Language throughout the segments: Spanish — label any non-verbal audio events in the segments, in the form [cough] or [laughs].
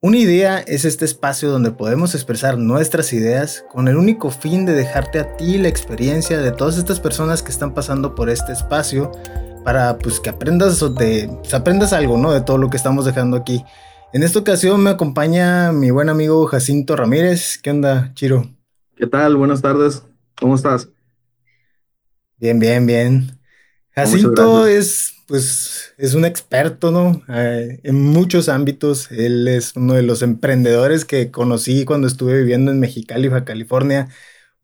Una idea es este espacio donde podemos expresar nuestras ideas con el único fin de dejarte a ti la experiencia de todas estas personas que están pasando por este espacio para pues que aprendas de pues, aprendas algo, ¿no? De todo lo que estamos dejando aquí. En esta ocasión me acompaña mi buen amigo Jacinto Ramírez. ¿Qué onda, Chiro? ¿Qué tal? Buenas tardes. ¿Cómo estás? Bien, bien, bien. Jacinto es pues es un experto, ¿no? Eh, en muchos ámbitos. Él es uno de los emprendedores que conocí cuando estuve viviendo en Mexicali, California.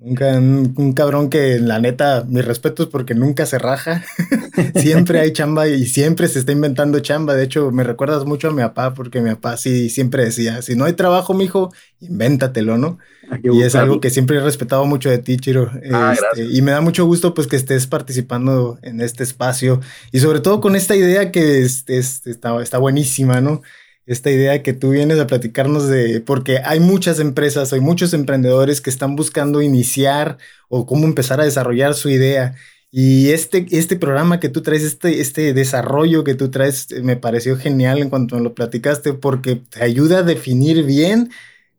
Un, cabrón que la neta, mis respetos porque nunca se raja. [laughs] siempre hay chamba y siempre se está inventando chamba. De hecho, me recuerdas mucho a mi papá porque mi papá sí siempre decía, si no hay trabajo, mijo, invéntatelo, ¿no? Y es algo que siempre he respetado mucho de ti, Chiro. Ah, este, y me da mucho gusto pues que estés participando en este espacio y sobre todo con esta idea que este, está, está buenísima, ¿no? Esta idea que tú vienes a platicarnos de, porque hay muchas empresas, hay muchos emprendedores que están buscando iniciar o cómo empezar a desarrollar su idea. Y este, este programa que tú traes, este, este desarrollo que tú traes, eh, me pareció genial en cuanto me lo platicaste, porque te ayuda a definir bien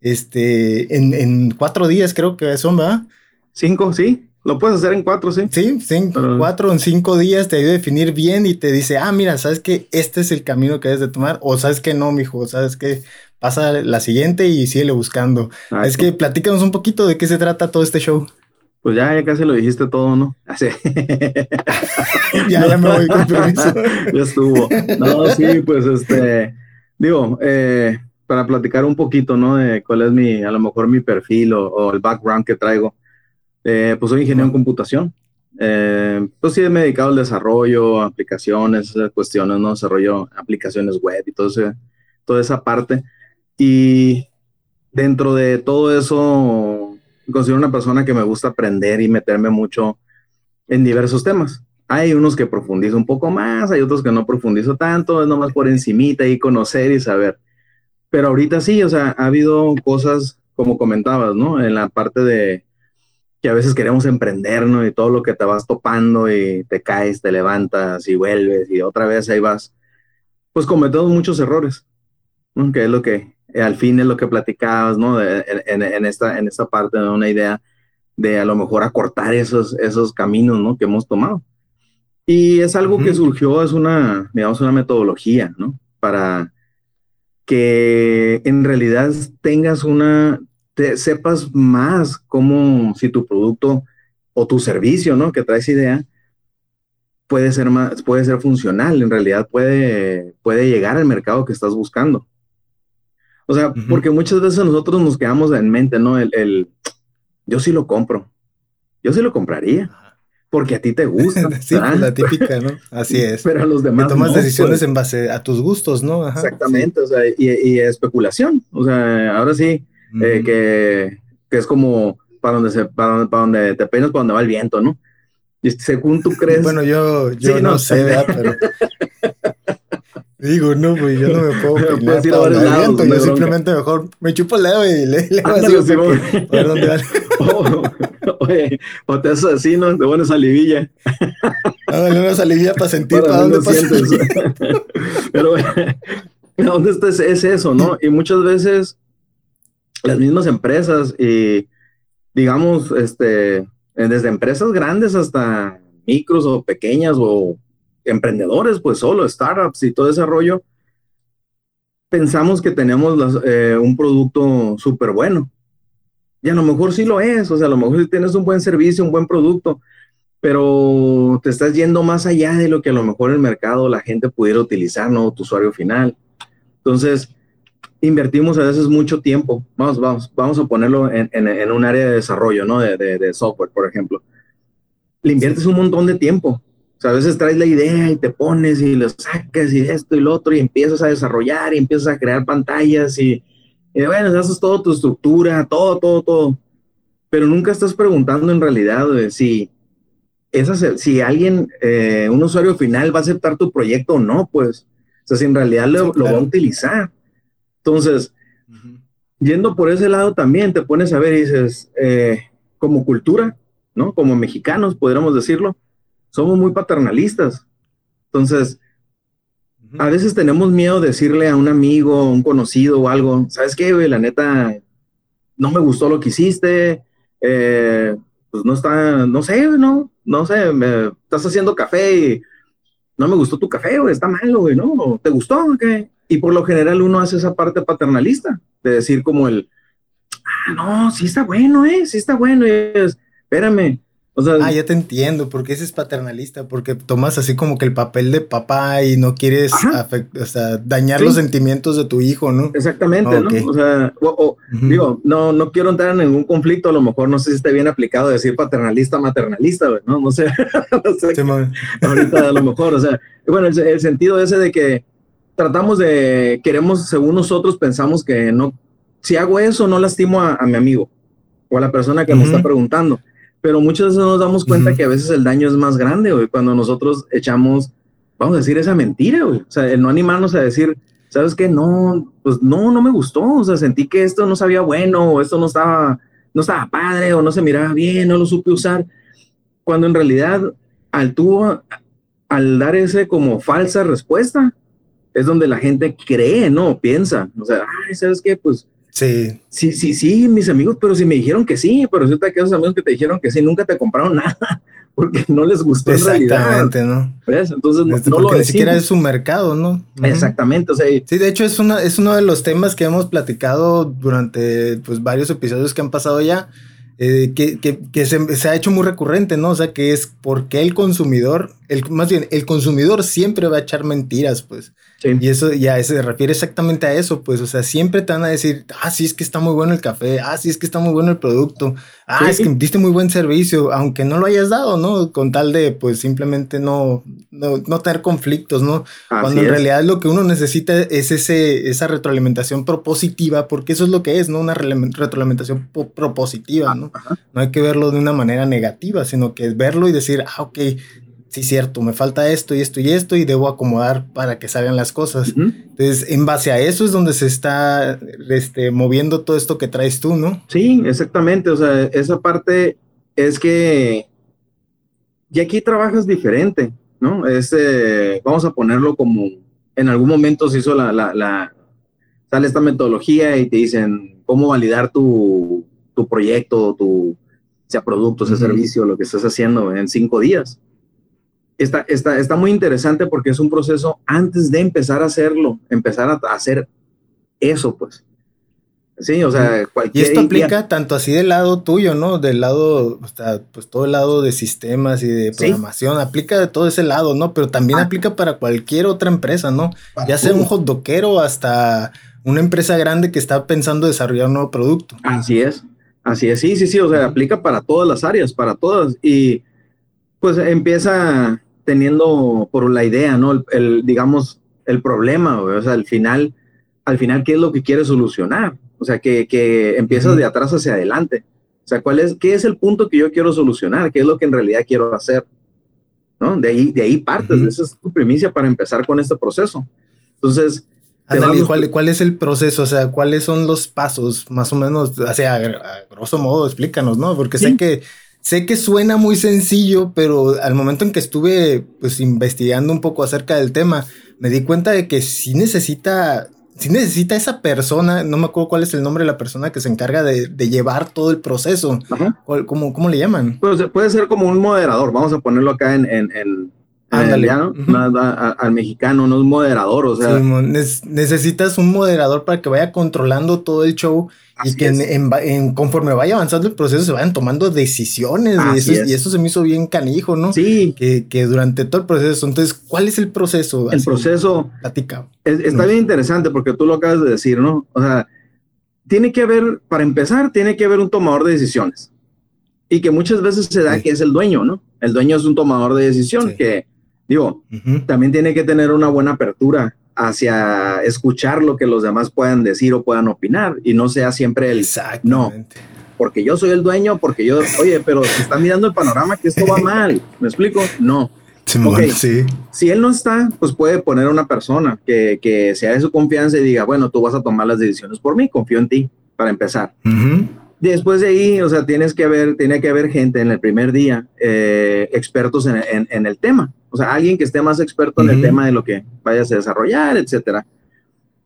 este, en, en cuatro días, creo que son, ¿verdad? Cinco, sí. Lo puedes hacer en cuatro, sí. Sí, cinco, cuatro en cinco días te ayuda a definir bien y te dice, ah, mira, sabes que este es el camino que debes de tomar, o sabes que no, mijo, sabes que pasa la siguiente y sigue buscando. es que platícanos un poquito de qué se trata todo este show. Pues ya, ya casi lo dijiste todo, ¿no? [laughs] Así. [laughs] ya, ya me voy con permiso. [laughs] ya estuvo. No, sí, pues este, digo, eh, para platicar un poquito, ¿no? De cuál es mi, a lo mejor mi perfil o el background que traigo. Eh, pues soy ingeniero en computación. Eh, pues sí, me he dedicado al desarrollo, aplicaciones, cuestiones, ¿no? Desarrollo aplicaciones web y todo toda esa parte. Y dentro de todo eso, considero una persona que me gusta aprender y meterme mucho en diversos temas. Hay unos que profundizo un poco más, hay otros que no profundizo tanto, es nomás por encimita y conocer y saber. Pero ahorita sí, o sea, ha habido cosas, como comentabas, ¿no? En la parte de, que a veces queremos emprender, ¿no? Y todo lo que te vas topando y te caes, te levantas y vuelves y otra vez ahí vas, pues cometemos muchos errores, ¿no? Que es lo que, eh, al fin es lo que platicabas, ¿no? en, esta, en esta parte de una idea de a lo mejor acortar esos, esos caminos, ¿no? Que hemos tomado. Y es algo que surgió, es una, digamos, una metodología, ¿no? Para que en realidad tengas una, te sepas más cómo si tu producto o tu servicio, ¿no? Que traes idea, puede ser más, puede ser funcional, en realidad puede, puede llegar al mercado que estás buscando. O sea, porque muchas veces nosotros nos quedamos en mente, ¿no? El, yo sí lo compro, yo sí lo compraría, porque a ti te [laughs] gusta. sí, pues, la típica, ¿no? Así es. Pero a los demás. tomas decisiones pues. en base a tus gustos, ¿no? Exactamente, o sea, y, y, especulación. O sea, ahora sí, eh, que, que, es como para donde, se, para, para donde te peinas, para donde va el viento, ¿no? Y según tú crees. Bueno, yo, yo no, sé, ¿verdad? Pero. [laughs] Digo, no, pues yo no me puedo peinar para donde el viento, yo simplemente mejor me chupo el dedo y le, le así, a ver dónde va. [laughs] oye, o te haces así, ¿no? Te pones salivilla. [laughs] Dale una salivilla para sentir para, dónde pasa. Pero, ¿dónde está? Es eso, ¿no? Y muchas veces las mismas empresas y digamos, este, desde empresas grandes hasta micros o pequeñas o emprendedores, pues solo startups y todo ese rollo, pensamos que tenemos eh, un producto súper bueno. Y a lo mejor sí lo es, o sea, a lo mejor sí tienes un buen servicio, un buen producto, pero te estás yendo más allá de lo que a lo mejor el mercado, la gente pudiera utilizar, ¿no? Tu usuario final. Entonces, invertimos a veces mucho tiempo. Vamos, vamos, vamos a ponerlo en, en, un área de desarrollo, ¿no? De, de, software, por ejemplo. Le inviertes un montón de tiempo. O sea, a veces traes la idea y te pones y lo sacas y esto y lo otro y empiezas a desarrollar y empiezas a crear pantallas y, y bueno, haces toda tu estructura, todo, todo, todo. Pero nunca estás preguntando en realidad de si, esa, si alguien, eh, un usuario final va a aceptar tu proyecto o no, pues. O sea, si en realidad lo, lo va a utilizar. Entonces, yendo por ese lado también te pones a ver y dices, eh, como cultura, ¿no? Como mexicanos, podríamos decirlo, somos muy paternalistas. Entonces, a veces tenemos miedo de decirle a un amigo, un conocido o algo, ¿sabes qué, güey? La neta, no me gustó lo que hiciste, eh, pues no está, no sé, no, no sé, me, estás haciendo café y no me gustó tu café, güey, está malo, güey, ¿no? ¿Te gustó? ¿Qué? Y por lo general uno hace esa parte paternalista, de decir como el, ah, no, sí está bueno, eh, sí está bueno, y es, espérame, ah, ya te entiendo, porque ese es paternalista, porque tomas así como que el papel de papá y no quieres o sea, dañar los sentimientos de tu hijo, ¿no? Exactamente, ¿no? O sea, digo, no, no quiero entrar en ningún conflicto, a lo mejor no sé si está bien aplicado decir paternalista, maternalista, ¿no? No sé, [laughs] ahorita a lo mejor, o sea, bueno, el, sentido ese de que tratamos de, queremos, según nosotros pensamos que no, si hago eso, no lastimo a, mi amigo o a la persona que me está preguntando pero muchas veces nos damos cuenta que a veces el daño es más grande, güey, cuando nosotros echamos, vamos a decir, esa mentira. O sea, el no animarnos a decir, ¿sabes qué? No, pues no, no me gustó. O sea, sentí que esto no sabía bueno, o esto no estaba, no estaba padre, o no se miraba bien, no lo supe usar. Cuando en realidad, al tú, al dar ese como falsa respuesta, es donde la gente cree, ¿no? Piensa. O sea, ay, ¿sabes qué? Pues Sí. Sí, sí, sí, mis amigos, pero si me dijeron que sí, pero resulta que esos amigos que te dijeron que sí nunca te compraron [laughs] nada porque no les gustó Exactamente, ¿no? Entonces, no, este, porque ni siquiera es su mercado, ¿no? Exactamente, o sea. Sí, de hecho es, una, es uno de los temas que hemos platicado durante pues, varios episodios que han pasado ya, eh, que, que, que se, se, ha hecho muy recurrente, ¿no? O sea, que es porque el consumidor, el, más bien, el consumidor siempre va a echar mentiras, pues. Y eso ya se refiere exactamente a eso, pues, o sea, siempre te van a decir, ah, sí, es que está muy bueno el café, ah, sí, es que está muy bueno el producto, ah, es que diste muy buen servicio, aunque no lo hayas dado, ¿no? Con tal de, pues, simplemente no, no, no tener conflictos, ¿no? Cuando en realidad lo que uno necesita es ese, esa retroalimentación propositiva, porque eso es lo que es, ¿no? Una retroalimentación propositiva, ¿no? No hay que verlo de una manera negativa, sino que es verlo y decir, ah, ok, sí, cierto, me falta esto y esto y esto y debo acomodar para que salgan las cosas. Entonces, en base a eso es donde se está este, moviendo todo esto que traes tú, ¿no? Sí, exactamente. O sea, esa parte es que y aquí trabajas diferente, ¿no? Este, vamos a ponerlo como en algún momento se hizo la, la, la sale esta metodología y te dicen cómo validar tu, tu proyecto, tu sea producto, sea servicio, lo que estás haciendo en cinco días está, está, está muy interesante porque es un proceso antes de empezar a hacerlo, empezar a hacer eso, pues. Sí, o sea, cualquier. Y esto aplica tanto así del lado tuyo, ¿no? Del lado, o sea, pues todo el lado de sistemas y de programación, aplica de todo ese lado, ¿no? Pero también ah. aplica para cualquier otra empresa, ¿no? ya sea un hotdoquero hasta una empresa grande que está pensando desarrollar un nuevo producto. Así es, así es, sí, sí, sí, o sea, aplica para todas las áreas, para todas. Y pues empieza, teniendo por la idea, ¿no? El, digamos, el problema, o sea, al final, al final, ¿qué es lo que quieres solucionar? O sea, que, que empiezas de atrás hacia adelante. O sea, ¿cuál es, ¿qué es el punto que yo quiero solucionar? ¿Qué es lo que en realidad quiero hacer? ¿No? De ahí, de ahí partes, esa es tu primicia para empezar con este proceso. Entonces, ¿cuál, ¿cuál, es el proceso? O sea, ¿cuáles son los pasos? Más o menos, o sea, a, grosso modo, explícanos, ¿no? Porque sé que Sé que suena muy sencillo, pero al momento en que estuve pues investigando un poco acerca del tema, me di cuenta de que sí necesita, sí necesita esa persona, no me acuerdo cuál es el nombre de la persona que se encarga de, llevar todo el proceso. ¿Cómo, ¿Cómo, le llaman? Pues puede ser como un moderador, vamos a ponerlo acá en, en, en al mexicano, no es moderador, o sea. necesitas un moderador para que vaya controlando todo el show y que en, conforme vaya avanzando el proceso se vayan tomando decisiones. Y eso, se me hizo bien canijo, ¿no? Sí. Que, que, durante todo el proceso. Entonces, ¿cuál es el proceso? El proceso. Platica. está bien interesante porque tú lo acabas de decir, ¿no? O sea, tiene que haber, para empezar, tiene que haber un tomador de decisiones. Y que muchas veces se da que es el dueño, ¿no? El dueño es un tomador de decisión que, digo, también tiene que tener una buena apertura hacia escuchar lo que los demás puedan decir o puedan opinar y no sea siempre el no, porque yo soy el dueño, porque yo, oye, pero se está mirando el panorama que esto va mal, ¿me explico? No. sí. Si él no está, pues puede poner una persona que, que sea de su confianza y diga, bueno, tú vas a tomar las decisiones por mí, confío en ti, para empezar. Después de ahí, o sea, tienes que haber, tiene que haber gente en el primer día, eh, expertos en, en, en, el tema. O sea, alguien que esté más experto en el tema de lo que vayas a desarrollar, etcétera.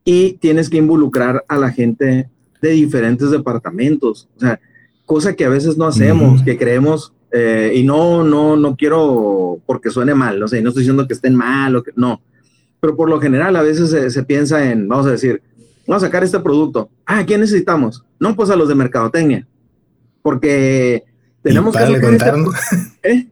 Y tienes que involucrar a la gente de diferentes departamentos. O sea, cosa que a veces no hacemos, que creemos, eh, y no, no, no quiero porque suene mal, no sé, no estoy diciendo que estén mal o que no, pero por lo general a veces se, se piensa en, vamos a decir, vamos a sacar este producto. Ah, ¿quién necesitamos? No, pues a los de mercadotecnia, porque tenemos que sacar este ¿Eh?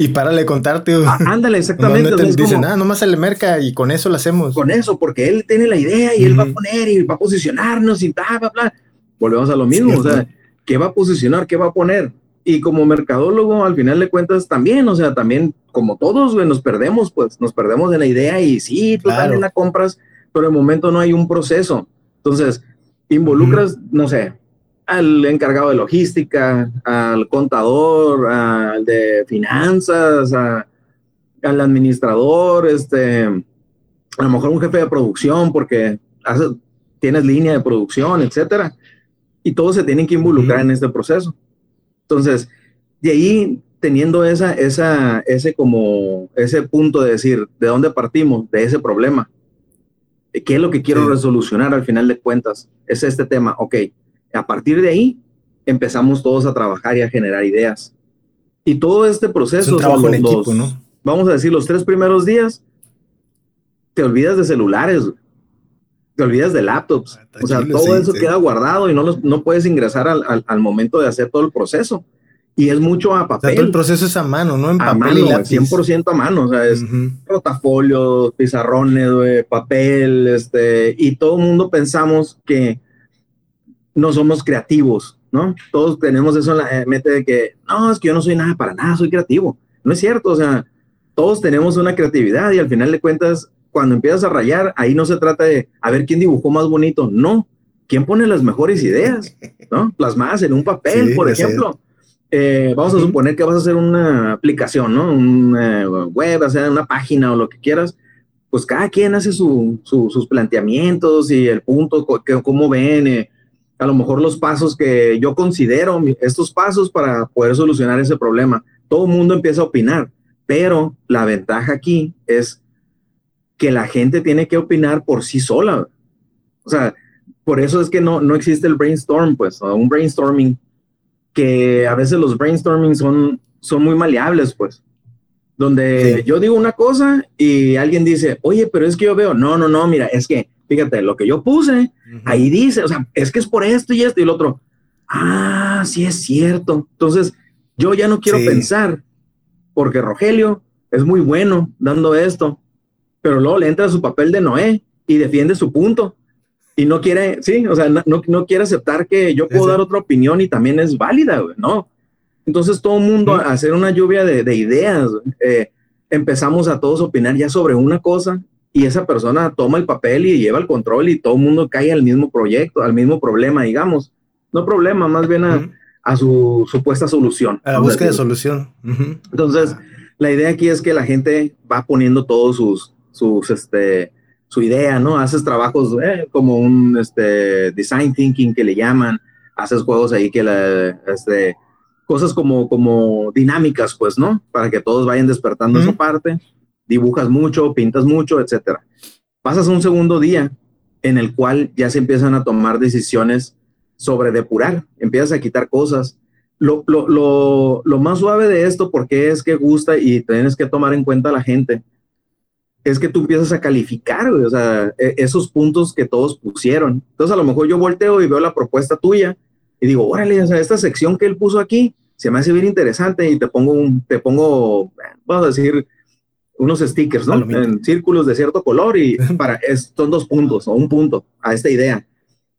Y párale contarte. Ah, ándale, exactamente. No, te dicen, ah, nomás se le merca y con eso lo hacemos. Con eso, porque él tiene la idea y él va a poner y va a posicionarnos y bla, bla, bla. Volvemos a lo mismo, o sea, ¿qué va a posicionar? ¿Qué va a poner? Y como mercadólogo, al final de cuentas, también, o sea, también, como todos, nos perdemos, pues, nos perdemos de la idea y sí, tú también la compras, pero en el momento no hay un proceso. Entonces, involucras, no sé, al encargado de logística, al contador, al de finanzas, al administrador, este, a lo mejor un jefe de producción, porque tienes línea de producción, etcétera. Y todos se tienen que involucrar en este proceso. Entonces, de ahí, teniendo esa, esa, ese como, ese punto de decir, ¿de dónde partimos? De ese problema. ¿Qué es lo que quiero resolucionar al final de cuentas? Es este tema. Ok, a partir de ahí empezamos todos a trabajar y a generar ideas. Y todo este proceso, trabajo en equipo, ¿no? vamos a decir, los tres primeros días, te olvidas de celulares, te olvidas de laptops. Ah, o sea, todo eso queda guardado y no, no puedes ingresar al, al, momento de hacer todo el proceso. Y es mucho a papel. todo el proceso es a mano, ¿no? En papel mano, y 100% a mano. O sea, es uh pizarrones, papel, este, y todo el mundo pensamos que no somos creativos, ¿no? Todos tenemos eso en la mente de que, no, es que yo no soy nada para nada, soy creativo. No es cierto, o sea, todos tenemos una creatividad y al final de cuentas, cuando empiezas a rayar, ahí no se trata de a ver quién dibujó más bonito, no, quién pone las mejores ideas, ¿no? Plasmadas en un papel, por ejemplo. Eh, vamos a suponer que vas a hacer una aplicación, ¿no? Un eh, web, hacer una página o lo que quieras. Pues cada quien hace sus planteamientos y el punto, que, cómo ven, eh, a lo mejor los pasos que yo considero, estos pasos para poder solucionar ese problema. Todo el mundo empieza a opinar, pero la ventaja aquí es que la gente tiene que opinar por sí sola. O sea, por eso es que no, no existe el brainstorm, pues, un brainstorming, que a veces los brainstorming son, son muy maleables, pues, donde yo digo una cosa y alguien dice, oye, pero es que yo veo, no, no, no, mira, es que fíjate, lo que yo puse, ahí dice, o sea, es que es por esto y esto y el otro. Ah, sí es cierto. Entonces, yo ya no quiero pensar, porque Rogelio es muy bueno dando esto, pero luego le entra su papel de Noé y defiende su punto. Y no quiere, sí, o sea, no, no quiere aceptar que yo puedo dar otra opinión y también es válida, ¿no? Entonces todo el mundo a hacer una lluvia de, de ideas. Eh, empezamos a todos opinar ya sobre una cosa y esa persona toma el papel y lleva el control y todo el mundo cae al mismo proyecto, al mismo problema, digamos. No problema, más bien a, su supuesta solución. A la búsqueda de solución. Entonces, la idea aquí es que la gente va poniendo todos sus, sus, este, su idea, ¿no? Haces trabajos eh, como un, este, design thinking que le llaman, haces juegos ahí que la, este, cosas como, como dinámicas, pues, ¿no? Para que todos vayan despertando esa parte dibujas mucho, pintas mucho, etcétera. Pasas un segundo día en el cual ya se empiezan a tomar decisiones sobre depurar, empiezas a quitar cosas. Lo, lo, lo, lo más suave de esto, porque es que gusta y tienes que tomar en cuenta a la gente, es que tú empiezas a calificar, o sea, e, esos puntos que todos pusieron. Entonces, a lo mejor yo volteo y veo la propuesta tuya y digo, órale, o sea, esta sección que él puso aquí se me hace bien interesante y te pongo te pongo, vamos a decir, unos stickers, ¿no? En círculos de cierto color y [laughs] para, es, son dos puntos o un punto a esta idea.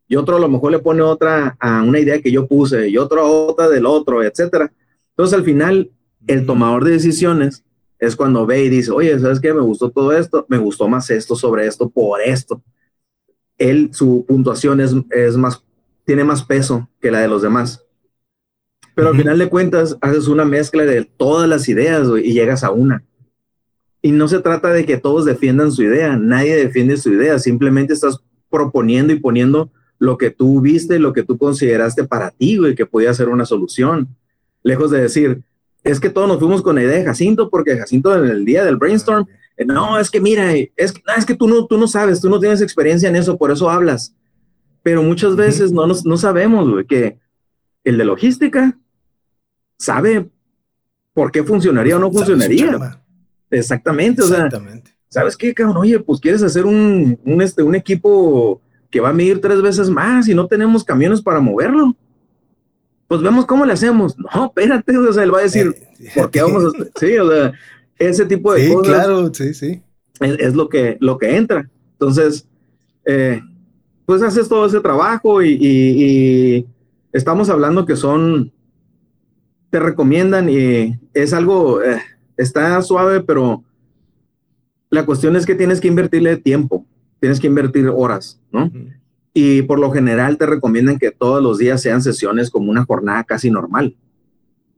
Y otro a lo mejor le pone otra a una idea que yo puse y otro a otra del otro, etcétera. Entonces al final el tomador de decisiones es cuando ve y dice, oye, ¿sabes qué? Me gustó todo esto, me gustó más esto sobre esto por esto. Él, su puntuación es, es más, tiene más peso que la de los demás. Pero al final de cuentas, haces una mezcla de todas las ideas y llegas a una. Y no se trata de que todos defiendan su idea, nadie defiende su idea, simplemente estás proponiendo y poniendo lo que tú viste, lo que tú consideraste para ti, güey, que podía ser una solución. Lejos de decir, es que todos nos fuimos con la idea de Jacinto, porque Jacinto en el día del brainstorm, eh, no, es que mira, es, es que tú no, tú no sabes, tú no tienes experiencia en eso, por eso hablas. Pero muchas veces no, no sabemos, güey, que el de logística sabe por qué funcionaría o no funcionaría. Exactamente, o sea, ¿sabes qué, cabrón? Oye, pues quieres hacer un, un, este, un equipo que va a medir tres veces más y no tenemos camiones para moverlo pues vemos cómo le hacemos. No, espérate, o sea, él va a decir, eh, ¿por qué vamos a Sí, o sea, ese tipo de sí, claro, sí, sí. Es, lo, que, lo que entra. Entonces, eh, pues haces todo ese trabajo y, estamos hablando que son, te recomiendan y es algo, eh, está suave, pero la cuestión es que tienes que invertirle tiempo, tienes que invertir horas, ¿no? y por lo general te recomiendan que todos los días sean sesiones como una jornada casi normal.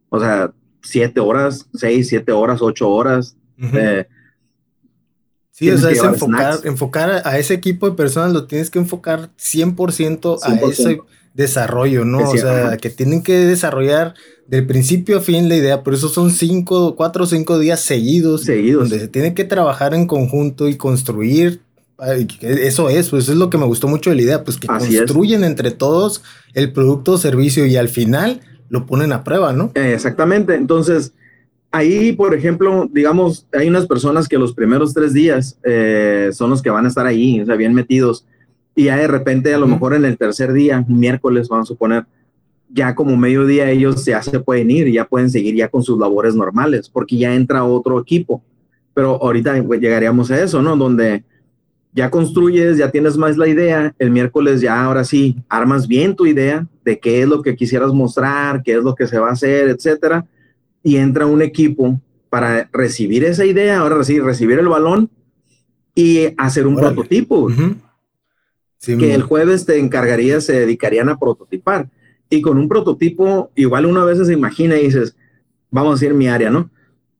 O sea, siete horas, seis, siete horas, ocho horas. Eh, sí, o sea, es enfocar, enfocar, a ese equipo de personas, lo tienes que enfocar 100%, a ese desarrollo, ¿no? o sea, que tienen que desarrollar del principio a fin la idea, por eso son cinco, cuatro o cinco días seguidos, seguidos, donde se tiene que trabajar en conjunto y construir eso es, pues eso es lo que me gustó mucho de la idea, pues que construyen entre todos el producto o servicio y al final lo ponen a prueba, ¿no? Exactamente. Entonces, ahí, por ejemplo, digamos, hay unas personas que los primeros tres días eh, son los que van a estar ahí, o sea, bien metidos. Y ya de repente, a lo mejor en el tercer día, miércoles, vamos a suponer, ya como mediodía ellos ya se pueden ir, ya pueden seguir ya con sus labores normales, porque ya entra otro equipo. Pero ahorita pues, llegaríamos a eso, ¿no? Donde ya construyes, ya tienes más la idea, el miércoles ya ahora sí armas bien tu idea de qué es lo que quisieras mostrar, qué es lo que se va a hacer, etcétera, y entra un equipo para recibir esa idea, ahora sí, recibir el balón y hacer un prototipo. que el jueves te encargarías, se dedicarían a prototipar. Y con un prototipo, igual una vez se imagina y dices, vamos a decir mi área, ¿no?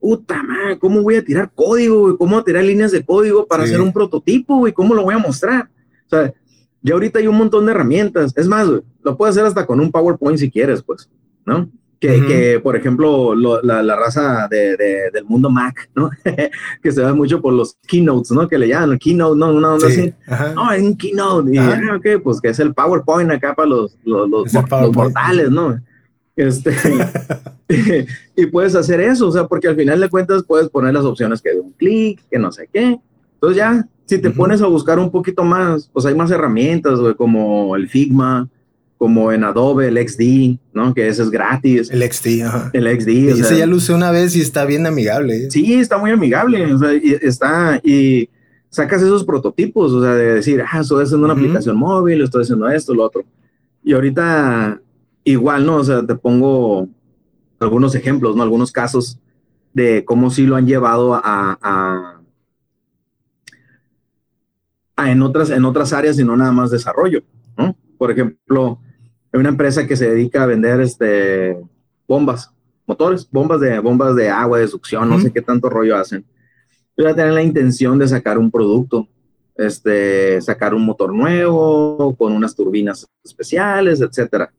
puta madre, ¿cómo voy a tirar código, ¿Cómo voy a tirar líneas de código para hacer un prototipo, y ¿Cómo lo voy a mostrar? O sea, ya ahorita hay un montón de herramientas. Es más, lo puedes hacer hasta con un PowerPoint si quieres, pues, ¿no? Que, que por ejemplo, la, la, raza de, del mundo Mac, ¿no? [laughs] que se ve mucho por los keynotes, ¿no? Que le llaman keynote, ¿no? Una onda así. No, es un keynote. Y, ah, pues que es el PowerPoint acá para los, los, los, los mortales, ¿no? Este, [laughs] [laughs] y puedes hacer eso, o sea, porque al final de cuentas puedes poner las opciones que de un clic, que no sé qué. Entonces ya, si te pones a buscar un poquito más, pues hay más herramientas, como el Figma, como en Adobe, el XD, ¿no? Que ese es gratis. El XD, ajá. El XD. Y ese ya lo usé una vez y está bien amigable. ¿eh? Sí, está muy amigable, o sea, y está, y sacas esos prototipos, o sea, de decir, ah, estoy haciendo una aplicación móvil, estoy haciendo esto, lo otro. Y ahorita igual, ¿no? O sea, te pongo algunos ejemplos, ¿no? Algunos casos de cómo sí lo han llevado a, a, en, otras, en otras áreas y no nada más desarrollo, ¿no? Por ejemplo, hay una empresa que se dedica a vender este, bombas, motores, bombas de, bombas de agua, de succión, no sé qué tanto rollo hacen. Yo a tener la intención de sacar un producto, este, sacar un motor nuevo con unas turbinas especiales, etcétera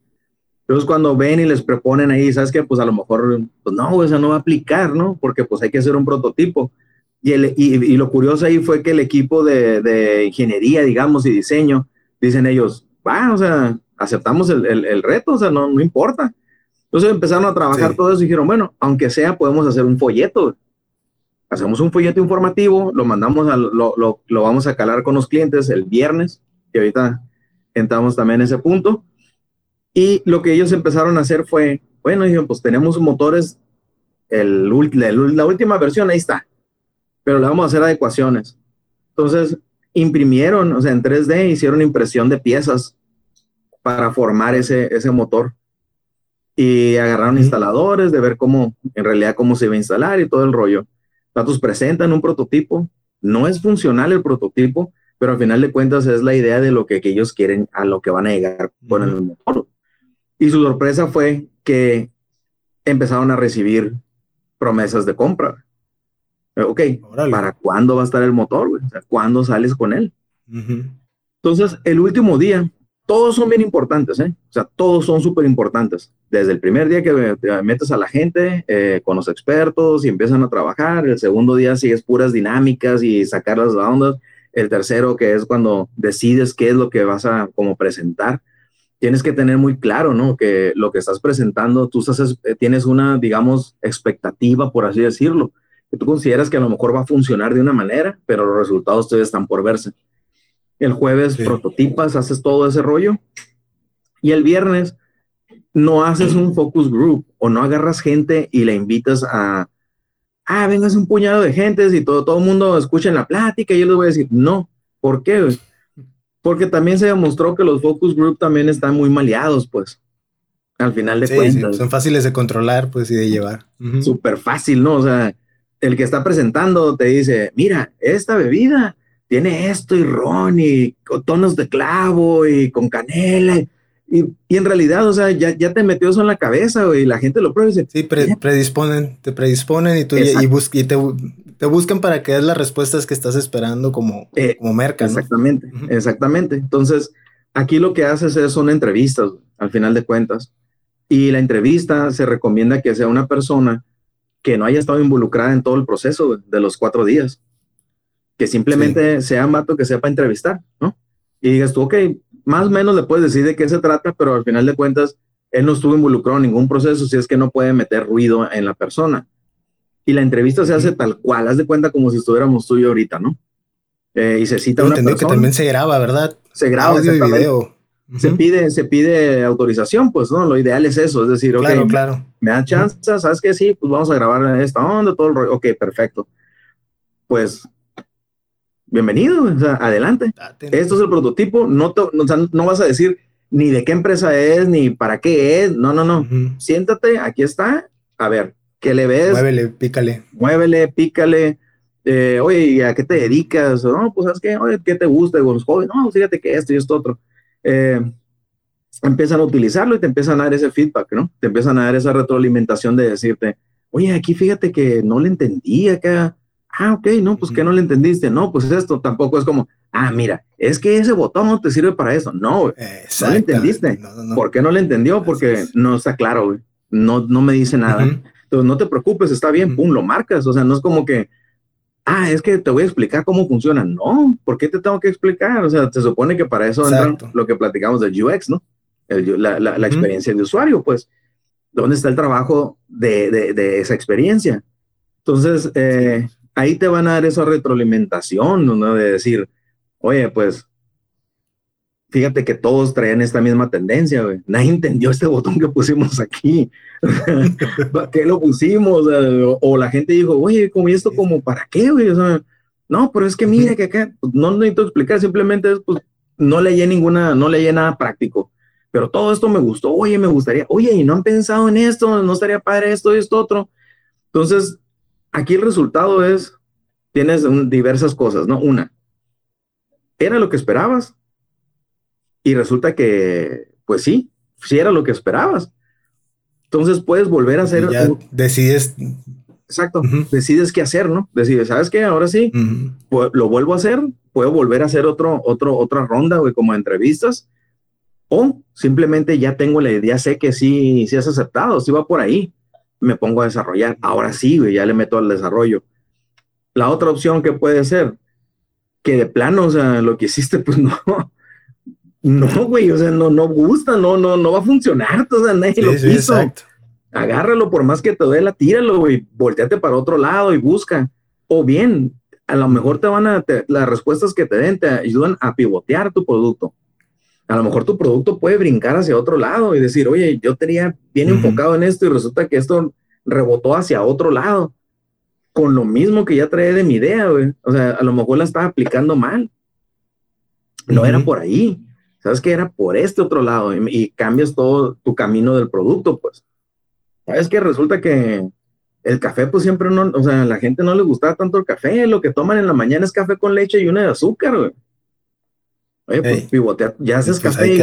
entonces cuando ven y les proponen ahí, ¿sabes qué? Pues a lo mejor, pues no, eso no va a aplicar, ¿no? Porque pues hay que hacer un prototipo. Y, el, y, y lo curioso ahí fue que el equipo de, de, ingeniería, digamos, y diseño, dicen ellos, va, o sea, aceptamos el, el, el, reto, o sea, no, no importa. Entonces empezaron a trabajar todo eso y dijeron, bueno, aunque sea, podemos hacer un folleto. Hacemos un folleto informativo, lo mandamos, a, lo, lo, lo vamos a calar con los clientes el viernes, que ahorita entramos también en ese punto y lo que ellos empezaron a hacer fue, bueno, dijeron, pues tenemos motores, el, la, última versión, ahí está, pero le vamos a hacer adecuaciones. Entonces, imprimieron, o sea, en 3D hicieron impresión de piezas para formar ese, ese motor. Y agarraron instaladores de ver cómo, en realidad, cómo se iba a instalar y todo el rollo. Datos presentan un prototipo. No es funcional el prototipo, pero al final de cuentas es la idea de lo que, que ellos quieren, a lo que van a llegar con el motor. Y su sorpresa fue que empezaron a recibir promesas de compra. Ok, ¿para cuándo va a estar el motor? ¿Cuándo sales con él? Entonces, el último día, todos son bien importantes, ¿eh? O sea, todos son súper importantes. Desde el primer día que te metes a la gente eh, con los expertos y empiezan a trabajar, el segundo día sigues puras dinámicas y sacar las ondas, el tercero que es cuando decides qué es lo que vas a como presentar. Tienes que tener muy claro, ¿no? Que lo que estás presentando, tú estás, eh, tienes una, digamos, expectativa, por así decirlo, que tú consideras que a lo mejor va a funcionar de una manera, pero los resultados todavía están por verse. El jueves prototipas, haces todo ese rollo. Y el viernes no haces un focus group o no agarras gente y la invitas a, ah, vengas un puñado de gentes y todo, todo el mundo escucha en la plática y yo les voy a decir, no, ¿por qué? Porque también se demostró que los focus group también están muy maleados, pues, al final de cuentas. son fáciles de controlar, pues, y de llevar. Súper fácil, ¿no? O sea, el que está presentando te dice, mira, esta bebida tiene esto y ron y tonos de clavo y con canela. Y, en realidad, o sea, ya, ya te metió eso en la cabeza y la gente lo prueba y dice, Sí, predisponen, te predisponen y, tú, y, y, te, te, buscan para que des las respuestas que estás esperando como, eh, como merca. Exactamente, exactamente. Entonces, aquí lo que haces es, son entrevistas, al final de cuentas. Y la entrevista se recomienda que sea una persona que no haya estado involucrada en todo el proceso de los cuatro días que simplemente sea mato que sepa entrevistar, ¿no? Y digas tú, ok, más o menos le puedes decir de qué se trata, pero al final de cuentas, él no estuvo involucrado en ningún proceso, si es que no puede meter ruido en la persona. Y la entrevista se hace tal cual, haz de cuenta como si estuviéramos tú y ahorita, ¿no? Eh, y se cita una persona. que también se graba, ¿verdad? Se graba. Audio y video. Se pide, se pide autorización, pues, ¿no? Lo ideal es eso, es decir, claro, claro. me dan chance, ¿sabes qué? Sí, pues vamos a grabar esta onda, todo el rollo. Ok, perfecto. Pues bienvenido, o sea, adelante. Esto es el prototipo, no, no vas a decir ni de qué empresa es, ni para qué es, no, no, no. Siéntate, aquí está, a ver, ¿qué le ves? Muévele, pícale. Muévele, pícale. Eh, oye, ¿a qué te dedicas? No, pues, ¿sabes qué? Oye, ¿qué te gusta con los jóvenes? No, fíjate que esto y esto otro. Eh, empiezan a utilizarlo y te empiezan a dar ese feedback, ¿no? Te empiezan a dar esa retroalimentación de decirte, oye, aquí fíjate que no le entendí acá Ah, ok, no, pues que no le entendiste. No, pues esto tampoco es como, ah, mira, es que ese botón no te sirve para eso. No, no le entendiste. ¿Por qué no le entendió? Porque no está claro, güey. No, no me dice nada. Entonces no te preocupes, está bien, pum, lo marcas. O sea, no es como que, ah, es que te voy a explicar cómo funciona. No, ¿por qué te tengo que explicar? O sea, se supone que para eso entra lo que platicamos del UX, ¿no? la, la, experiencia de usuario, pues. ¿Dónde está el trabajo de, de, de esa experiencia? Entonces, eh, ahí te van a dar esa retroalimentación, ¿no? De decir, oye, pues, fíjate que todos traían esta misma tendencia, güey. Nadie entendió este botón que pusimos aquí. [laughs] qué lo pusimos? O, la gente dijo, oye, ¿cómo esto como para qué, güey? O sea, no, pero es que mira que acá, pues, no necesito explicar, simplemente es, pues, no leí ninguna, no leí nada práctico. Pero todo esto me gustó, oye, me gustaría, oye, y no han pensado en esto, no estaría padre esto y esto otro. Entonces, Aquí el resultado es, tienes diversas cosas, ¿no? Una, ¿era lo que esperabas? Y resulta que, pues sí, sí era lo que esperabas. Entonces puedes volver a hacer... Ya decides... Exacto, decides qué hacer, ¿no? Decides, ¿sabes qué? Ahora sí, pues, lo vuelvo a hacer, puedo volver a hacer otro, otro, otra ronda, güey, como entrevistas, o simplemente ya tengo la idea, sé que sí, sí has aceptado, sí va por ahí me pongo a desarrollar. Ahora sí, güey, ya le meto al desarrollo. La otra opción que puede ser, que de plano, o sea, lo que hiciste, [laughs] pues no, no, güey, o sea, no, no gusta, no, no, no va a funcionar, o sea, nadie lo quiso. Agárralo, por más que te duela, tíralo, güey, volteate para otro lado y busca. O bien, a lo mejor te van a, las respuestas que te den te ayudan a pivotear tu producto a lo mejor tu producto puede brincar hacia otro lado y decir, oye, yo tenía bien enfocado en esto y resulta que esto rebotó hacia otro lado, con lo mismo que ya trae de mi idea, güey. O sea, a lo mejor la estaba aplicando mal. No era por ahí. Sabes que era por este otro lado y, cambias todo tu camino del producto, pues. Sabes que resulta que el café, pues siempre no, o sea, a la gente no le gustaba tanto el café. Lo que toman en la mañana es café con leche y una de azúcar, güey. Oye, pues pivotea, ya haces pues, café.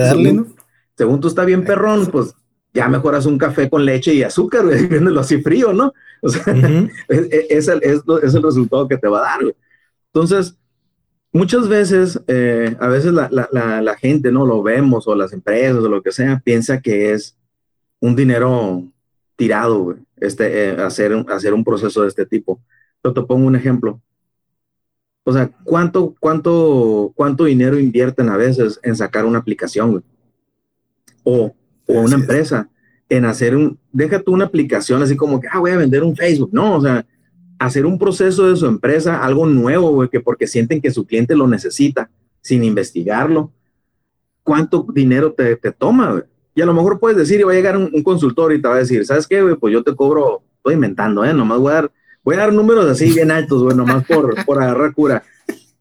según, tú está bien perrón, pues ya mejoras un café con leche y azúcar, güey, [laughs] viéndolo así frío, ¿no? O sea, [laughs] es, el, es, el, resultado que te va a dar, güey. Entonces, muchas veces, eh, a veces la, la, la, gente, ¿no? Lo vemos, o las empresas, o lo que sea, piensa que es un dinero tirado, este, eh, hacer, hacer un proceso de este tipo. Yo te pongo un ejemplo. O sea, ¿cuánto, cuánto, cuánto dinero invierten a veces en sacar una aplicación, O, o una empresa en hacer un, déjate una aplicación así como que, ah, voy a vender un Facebook. No, o sea, hacer un proceso de su empresa, algo nuevo, güey, que porque sienten que su cliente lo necesita, sin investigarlo. ¿Cuánto dinero te, te toma, güey? Y a lo mejor puedes decir, y va a llegar un, consultor y te va a decir, ¿sabes qué, güey? Pues yo te cobro, estoy inventando, ¿eh? Nomás voy a dar, voy a dar números así bien altos, güey, nomás por, por agarrar cura.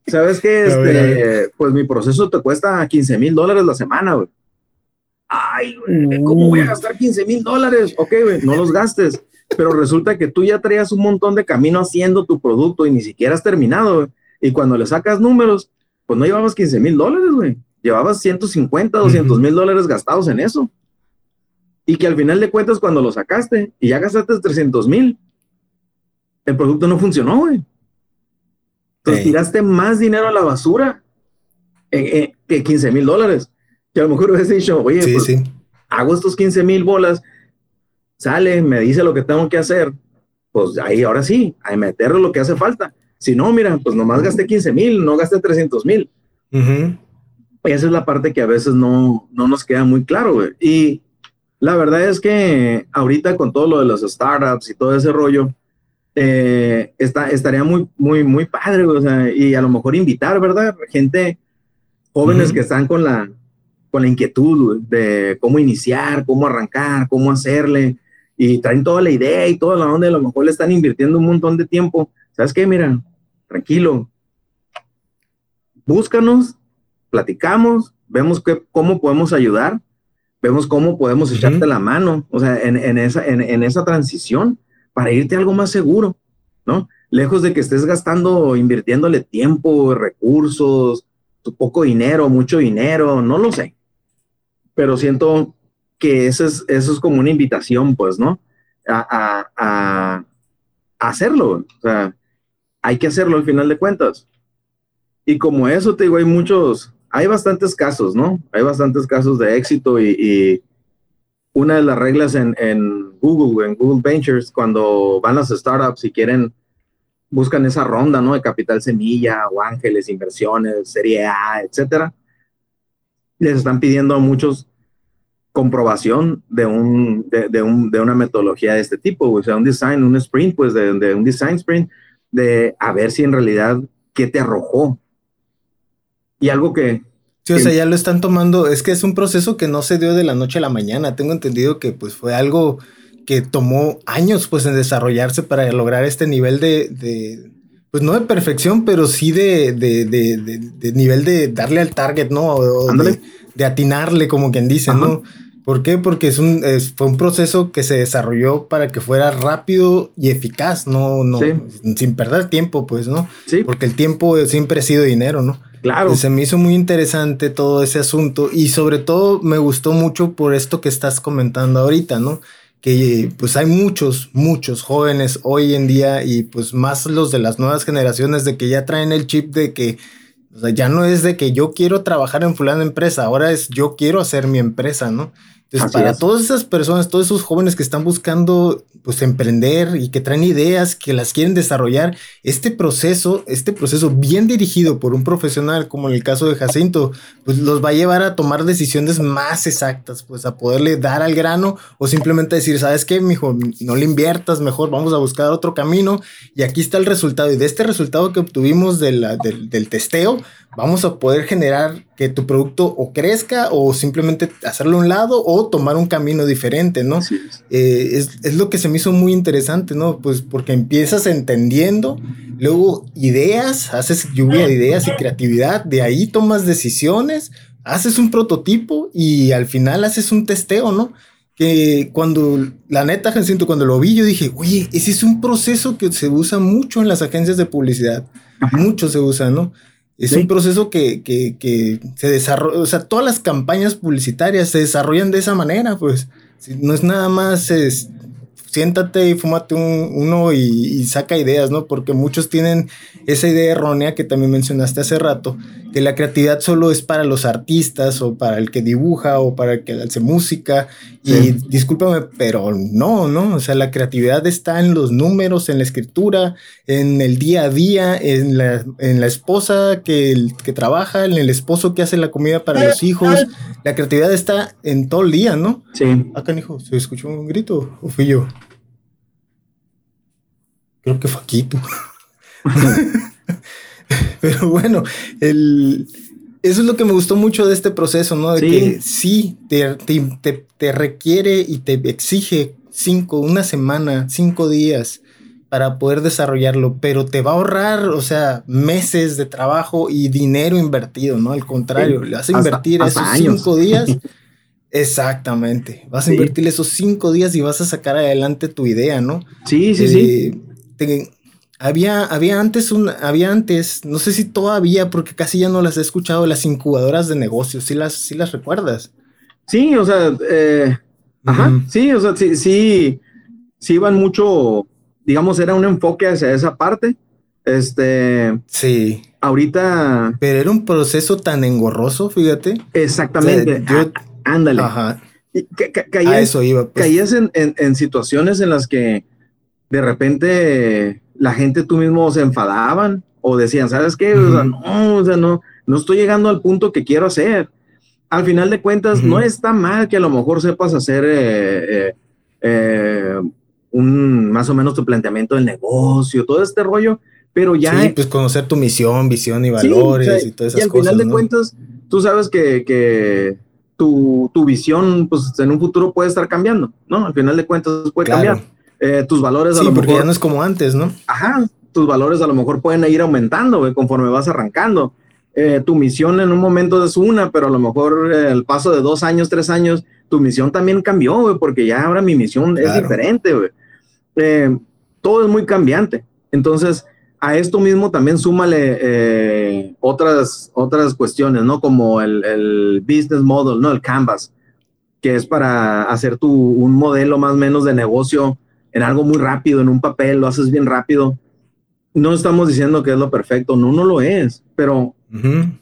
¿Sabes qué? Este, pues mi proceso te cuesta 15 mil dólares la semana, güey. Ay, güey, ¿cómo voy a gastar 15 mil dólares? Ok, güey, no los gastes. Pero resulta que tú ya traías un montón de camino haciendo tu producto y ni siquiera has terminado, güey. Y cuando le sacas números, pues no llevabas 15 mil dólares, güey llevabas 150, 200 mil dólares gastados en eso. Y que al final de cuentas, cuando lo sacaste y ya gastaste 300 mil, el producto no funcionó, güey. Entonces tiraste más dinero a la basura eh, eh, que 15 mil dólares. Que a lo mejor hubieras dicho, oye, pues, hago estos 15 mil bolas, sale, me dice lo que tengo que hacer, pues ahí ahora sí, a meterle lo que hace falta. Si no, mira, pues nomás gasté 15 mil, no gasté 300 mil. Y esa es la parte que a veces no, no nos queda muy claro, güey. Y la verdad es que ahorita con todo lo de los startups y todo ese rollo, eh, está, estaría muy, muy, muy padre, o sea, y a lo mejor invitar, ¿verdad? Gente, jóvenes que están con la, con la inquietud de cómo iniciar, cómo arrancar, cómo hacerle, y traen toda la idea y toda la onda, a lo mejor le están invirtiendo un montón de tiempo. ¿Sabes qué? Mira, tranquilo, búscanos, platicamos, vemos que, cómo podemos ayudar, vemos cómo podemos echarte la mano, o sea, en, en esa, en, en, esa transición para irte algo más seguro, ¿no? Lejos de que estés gastando, invirtiéndole tiempo, recursos, poco dinero, mucho dinero, no lo sé. Pero siento que eso es, eso es como una invitación, pues, ¿no? A hacerlo. O sea, hay que hacerlo al final de cuentas. Y como eso, te digo, hay muchos, hay bastantes casos, ¿no? Hay bastantes casos de éxito y, una de las reglas en, Google, en Google Ventures, cuando van las startups y quieren, buscan esa ronda, ¿no? De capital semilla o ángeles, inversiones, serie A, etcétera, les están pidiendo a muchos comprobación de, un, de, una metodología de este tipo, o sea, un design, un sprint, pues de, de un design sprint, de a ver si en realidad qué te arrojó y algo que... Sí, o sea, ya lo están tomando, es que es un proceso que no se dio de la noche a la mañana, tengo entendido que pues fue algo que tomó años pues en desarrollarse para lograr este nivel de, pues no de perfección, pero sí de, de, nivel de darle al target, ¿no? de, atinarle, como quien dice, ¿no? ¿Por qué? Porque es un, fue un proceso que se desarrolló para que fuera rápido y eficaz, no, no, sin perder tiempo, pues, ¿no? Sí. Porque el tiempo siempre ha sido dinero, ¿no? Claro. se me hizo muy interesante todo ese asunto y sobre todo me gustó mucho por esto que estás comentando ahorita, ¿no? Que pues hay muchos, muchos jóvenes hoy en día y pues más los de las nuevas generaciones de que ya traen el chip de que ya no es de que yo quiero trabajar en fulana empresa, ahora es yo quiero hacer mi empresa, ¿no? Entonces, para todas esas personas, todos esos jóvenes que están buscando pues emprender y que traen ideas, que las quieren desarrollar, este proceso, este proceso bien dirigido por un profesional, como en el caso de Jacinto, pues los va a llevar a tomar decisiones más exactas, pues a poderle dar al grano o simplemente decir, ¿sabes qué, mijo? No le inviertas, mejor vamos a buscar otro camino y aquí está el resultado. Y de este resultado que obtuvimos del, del testeo, vamos a poder generar que tu producto o crezca o simplemente hacerlo a un lado o tomar un camino diferente, ¿no? Eh, es. lo que se me hizo muy interesante, ¿no? Pues porque empiezas entendiendo, luego ideas, haces lluvia de ideas y creatividad, de ahí tomas decisiones, haces un prototipo y al final haces un testeo, ¿no? Que cuando, la neta, Jacinto, cuando lo vi, yo dije, oye, ese es un proceso que se usa mucho en las agencias de publicidad. Mucho se usa, ¿no? Es un proceso que, que, que, se desarrolla, o sea, todas las campañas publicitarias se desarrollan de esa manera, pues. No es nada más es siéntate y fúmate un, uno y, saca ideas, ¿no? Porque muchos tienen esa idea errónea que también mencionaste hace rato, que la creatividad solo es para los artistas o para el que dibuja o para el que hace música. Y discúlpame, pero no, ¿no? O sea, la creatividad está en los números, en la escritura, en el día a día, en la, en la esposa que, que trabaja, en el esposo que hace la comida para los hijos. La creatividad está en todo el día, ¿no? Sí. Acá, hijo, ¿se escuchó un grito o fui yo? Creo que fue aquí [laughs] [laughs] Pero bueno, el, eso es lo que me gustó mucho de este proceso, ¿no? De que sí, te, te, requiere y te exige cinco, una semana, cinco días para poder desarrollarlo, pero te va a ahorrar, o sea, meses de trabajo y dinero invertido, ¿no? Al contrario, le vas a invertir esos cinco días. [laughs] Exactamente, vas a invertir esos cinco días y vas a sacar adelante tu idea, ¿no? Sí, sí, sí. Eh, había, había antes un, había antes, no sé si todavía, porque casi ya no las he escuchado, las incubadoras de negocios, ¿sí las, sí las recuerdas? Sí, o sea, eh, ajá, sí, o sea, sí, sí, sí iban mucho digamos, era un enfoque hacia esa parte. Este. Sí. Ahorita. Pero era un proceso tan engorroso, fíjate. Exactamente. yo, ándale. Ajá. caías, eso iba. Pues. Caías en, en, situaciones en las que de repente la gente tú mismo se enfadaban o decían, ¿sabes qué? O sea, no, o sea, no, no estoy llegando al punto que quiero hacer. Al final de cuentas, no está mal que a lo mejor sepas hacer eh, eh, eh un más o menos tu planteamiento del negocio, todo este rollo, pero ya... Sí, pues conocer tu misión, visión y valores y todas esas cosas. Y al final de cuentas, tú sabes que, que tu, tu, visión, pues en un futuro puede estar cambiando, ¿no? Al final de cuentas puede cambiar. Eh, tus valores a lo porque ya no es como antes, ¿no? Ajá, tus valores a lo mejor pueden ir aumentando conforme vas arrancando. Eh, tu misión en un momento es una, pero a lo mejor eh, el paso de dos años, tres años, tu misión también cambió, porque ya ahora mi misión es diferente, güey. Eh, todo es muy cambiante. Entonces, a esto mismo también súmale eh, otras, otras cuestiones, ¿no? Como el, business model, ¿no? El canvas, que es para hacer tu, un modelo más o menos de negocio en algo muy rápido, en un papel, lo haces bien rápido. No estamos diciendo que es lo perfecto, no, no lo es, pero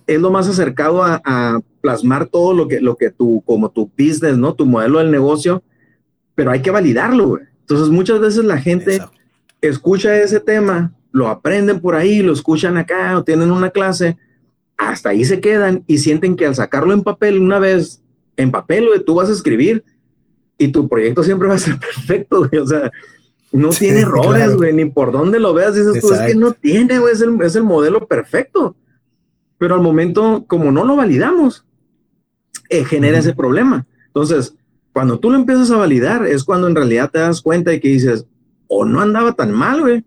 es lo más acercado a, plasmar todo lo que, lo que tú, como tu business, ¿no? Tu modelo del negocio, pero hay que validarlo, güey. Entonces muchas veces la gente escucha ese tema, lo aprenden por ahí, lo escuchan acá o tienen una clase, hasta ahí se quedan y sienten que al sacarlo en papel una vez, en papel, tú vas a escribir y tu proyecto siempre va a ser [laughs] perfecto, O sea, no tiene errores, güey, ni por dónde lo veas, dices tú, es que no tiene, güey, es el, es el modelo perfecto. Pero al momento, como no lo validamos, eh, genera ese problema. Entonces, cuando tú lo empiezas a validar, es cuando en realidad te das cuenta y que dices, o no andaba tan mal, güey.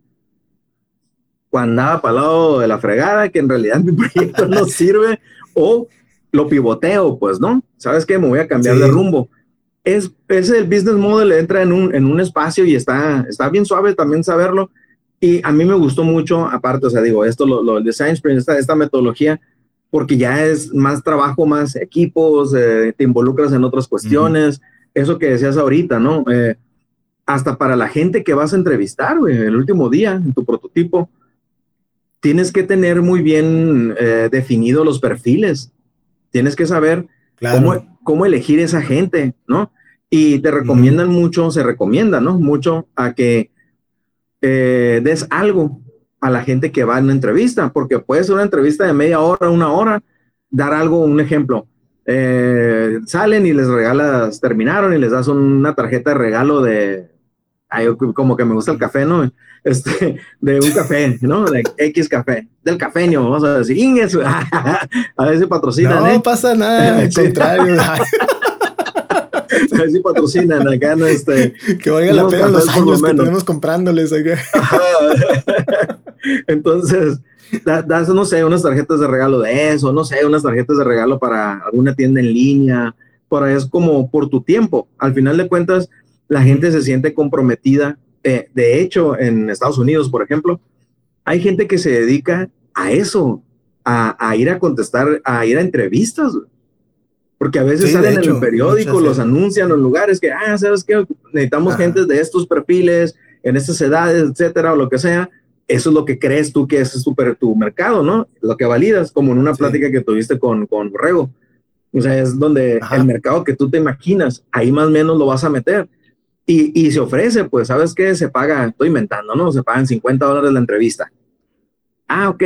O andaba para el lado de la fregada, que en realidad mi [laughs] proyecto no [laughs] sirve, o lo pivoteo, pues, ¿no? ¿Sabes qué? Me voy a cambiar de rumbo. Es, ese el business model entra en un, en un espacio y está, está bien suave también saberlo. Y a mí me gustó mucho, aparte, o sea, digo, esto, lo, lo Design Sprint, esta, esta metodología, porque ya es más trabajo, más equipos, eh, te involucras en otras cuestiones eso que decías ahorita, ¿no? Eh, hasta para la gente que vas a entrevistar, güey, el último día en tu prototipo, tienes que tener muy bien eh, definidos los perfiles. Tienes que saber cómo, cómo, elegir esa gente, ¿no? Y te recomiendan mucho, se recomienda, ¿no? Mucho a que eh, des algo a la gente que va en una entrevista, porque puede ser una entrevista de media hora, una hora, dar algo, un ejemplo. Eh, salen y les regalas, terminaron y les das una tarjeta de regalo de, como que me gusta el café, ¿no? [laughs] Este, de un café, ¿no? De X café, del cafeño, vamos a decir, [laughs] a ver si patrocinan. No ¿eh? pasa nada, al [laughs] contrario. [laughs] a ver si patrocinan acá, ¿no? Este, que valga la pena los años que tenemos comprándoles acá. Entonces, das, no sé, unas tarjetas de regalo de eso, no sé, unas tarjetas de regalo para alguna tienda en línea, por es como por tu tiempo. Al final de cuentas, la gente se siente comprometida. Eh, de hecho, en Estados Unidos, por ejemplo, hay gente que se dedica a eso, a, ir a contestar, a ir a entrevistas. Porque a veces salen en el periódico, los anuncian en lugares que, ah, ¿sabes qué? necesitamos gente de estos perfiles, en estas edades, etcétera, o lo que sea. Eso es lo que crees tú que es super, tu mercado, ¿no? Lo que validas, como en una plática que tuviste con, con Rego. O sea, es donde el mercado que tú te imaginas, ahí más o menos lo vas a meter. Y, y se ofrece, pues, ¿sabes qué? Se paga, estoy inventando, ¿no? Se pagan 50 dólares la entrevista. Ah, ok.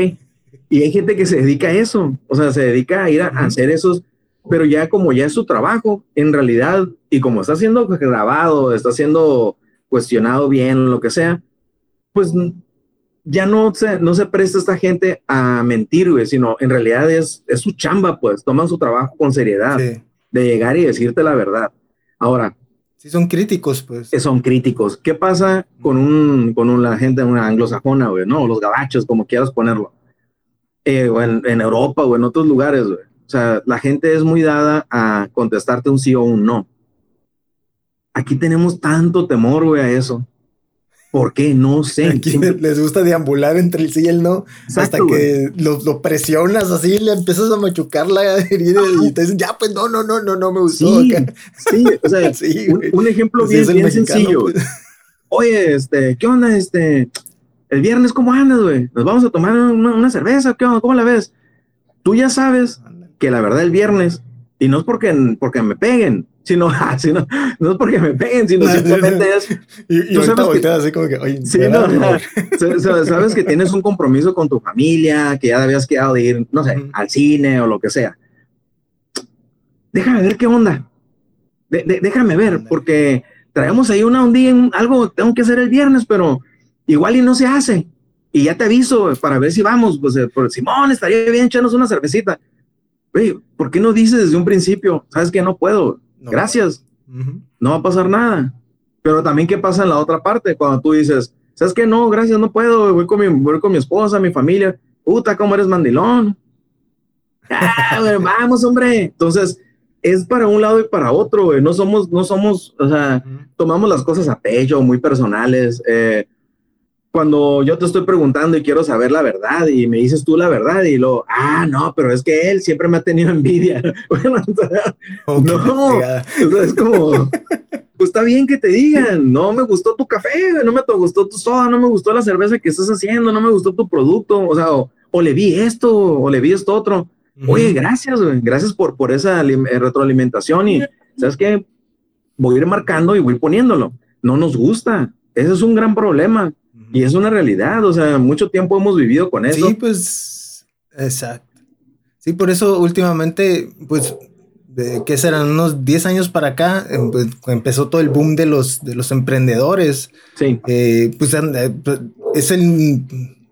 Y hay gente que se dedica a eso, o sea, se dedica a ir a, hacer esos, pero ya como ya es su trabajo, en realidad, y como está siendo grabado, está siendo cuestionado bien, lo que sea, pues ya no se, no se presta esta gente a mentir, güey, sino en realidad es, es su chamba, pues, toman su trabajo con seriedad, de llegar y decirte la verdad. Ahora. Sí, son críticos, pues. Son críticos. ¿Qué pasa con un, con una gente, una anglosajona, güey, no? Los gabachos, como quieras ponerlo eh, o en, Europa o en otros lugares, O sea, la gente es muy dada a contestarte un sí o un no. Aquí tenemos tanto temor, güey, a eso. ¿Por qué? No sé. Aquí les gusta deambular entre el sí y el no hasta que lo, presionas así, le empiezas a machucar la herida y te dicen, ya, pues no, no, no, no, no me gustó. Sí, sí o sea, [laughs] un, ejemplo bien, bien sencillo. Pues. Oye, este, ¿qué onda? Este, el viernes, ¿cómo andas, güey? Nos vamos a tomar una, cerveza, ¿qué ¿Cómo la ves? Tú ya sabes que la verdad el viernes, y no es porque, porque me peguen, sino, [laughs] sino, no es porque me peguen, sino [laughs] simplemente es... y, tú sabes que, así como que, oye, sí, no, [laughs] sabes que tienes un compromiso con tu familia, que ya habías quedado de ir, no sé, al cine o lo que sea. Déjame ver qué onda. déjame ver, porque traemos ahí una un día, algo tengo que hacer el viernes, pero igual y no se hace. Y ya te aviso para ver si vamos, pues eh, por Simón, estaría bien echarnos una cervecita. Oye, ¿por qué no dices desde un principio? Sabes que no puedo. Gracias. No va a pasar nada. Pero también, ¿qué pasa en la otra parte? Cuando tú dices, ¿sabes qué? No, gracias, no puedo. Voy con mi, voy con mi esposa, mi familia. Puta, ¿cómo eres mandilón? [laughs] Ah, vamos, hombre. Entonces, es para un lado y para otro, No somos, no somos, o sea, tomamos las cosas a pecho, muy personales. Eh, cuando yo te estoy preguntando y quiero saber la verdad y me dices tú la verdad y lo, ah, no, pero es que él siempre me ha tenido envidia. [laughs] bueno, no, es como, pues está bien que te digan, no me gustó tu café, no me gustó tu soda, no me gustó la cerveza que estás haciendo, no me gustó tu producto, o sea, o, le vi esto, o le vi esto otro. Oye, gracias, gracias por, por esa eh, retroalimentación y, ¿sabes qué? Voy a ir marcando y voy poniéndolo. No nos gusta. Ese es un gran problema y es una realidad, o sea, mucho tiempo hemos vivido con eso. Sí, pues, exacto. Sí, por eso últimamente, pues, de, ¿qué serán? Unos 10 años para acá, em, pues, empezó todo el boom de los, de los emprendedores. Sí. Eh, pues, eh, pues es el,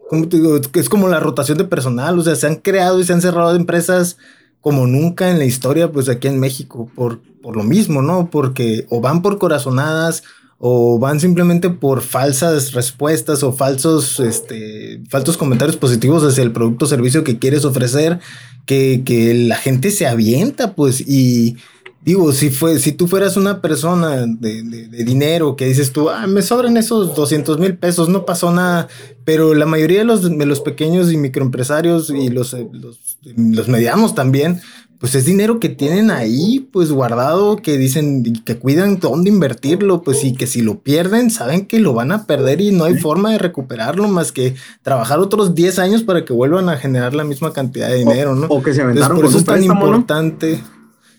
¿cómo te digo? Es como la rotación de personal, o sea, se han creado y se han cerrado empresas como nunca en la historia, pues aquí en México, por, por lo mismo, ¿no? Porque o van por corazonadas o van simplemente por falsas respuestas o falsos, este, falsos comentarios positivos hacia el producto o servicio que quieres ofrecer, que, que la gente se avienta, pues, y digo, si, fue, si tú fueras una persona de, de, dinero que dices tú, ah, me sobran esos 200 mil pesos, no pasó nada, pero la mayoría de los, de los pequeños y microempresarios y los, los, los medianos también, pues es dinero que tienen ahí, pues guardado, que dicen que cuidan dónde invertirlo, pues y que si lo pierden, saben que lo van a perder y no hay forma de recuperarlo más que trabajar otros 10 años para que vuelvan a generar la misma cantidad de dinero, ¿no? O que se aventaron por eso es tan importante.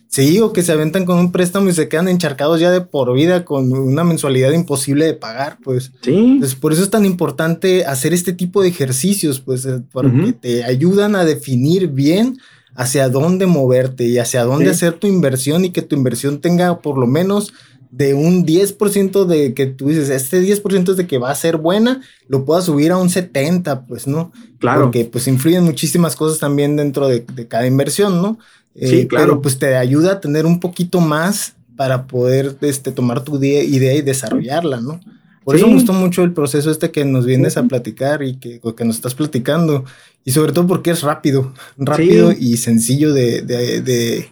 Sí, o que se aventan con un préstamo y se quedan encharcados ya de por vida con una mensualidad imposible de pagar, pues. Sí. Entonces, por eso es tan importante hacer este tipo de ejercicios, pues, eh, porque te ayudan a definir bien hacia dónde moverte y hacia dónde hacer tu inversión y que tu inversión tenga por lo menos de un 10% de que tú dices, este 10% es de que va a ser buena, lo puedas subir a un 70, pues, ¿no? Claro. Porque pues influyen muchísimas cosas también dentro de, cada inversión, ¿no? sí, eh, claro. Pero pues te ayuda a tener un poquito más para poder este, tomar tu idea y desarrollarla, ¿no? Por eso me gustó mucho el proceso este que nos vienes a platicar y que, que nos estás platicando. Y sobre todo porque es rápido, rápido y sencillo de, de,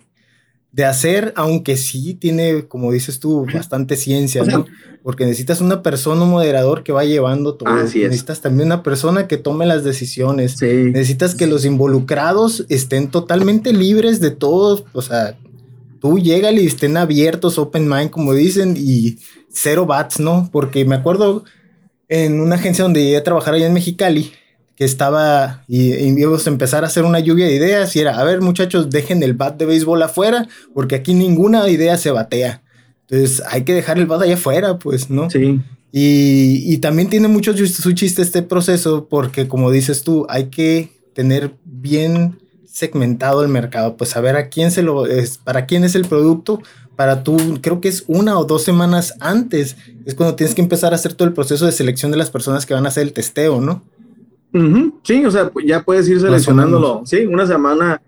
de, hacer, aunque sí tiene, como dices tú, bastante ciencia, ¿no? Porque necesitas una persona, un moderador que va llevando todo. necesitas también una persona que tome las decisiones. Necesitas que los involucrados estén totalmente libres de todo, o sea, tú llégale y estén abiertos, open mind, como dicen, y cero bats, ¿no? Porque me acuerdo en una agencia donde llegué a trabajar allá en Mexicali, que estaba y, íbamos a empezar a hacer una lluvia de ideas y era, a ver muchachos, dejen el bat de béisbol afuera, porque aquí ninguna idea se batea. Entonces hay que dejar el bat allá afuera, pues, ¿no? Sí. Y, y también tiene mucho su chiste este proceso, porque como dices tú, hay que tener bien segmentado el mercado, pues saber a quién se lo es, para quién es el producto, para tú, creo que es una o dos semanas antes, es cuando tienes que empezar a hacer todo el proceso de selección de las personas que van a hacer el testeo, ¿no? Sí, o sea, ya puedes ir seleccionándolo, sí, una semana,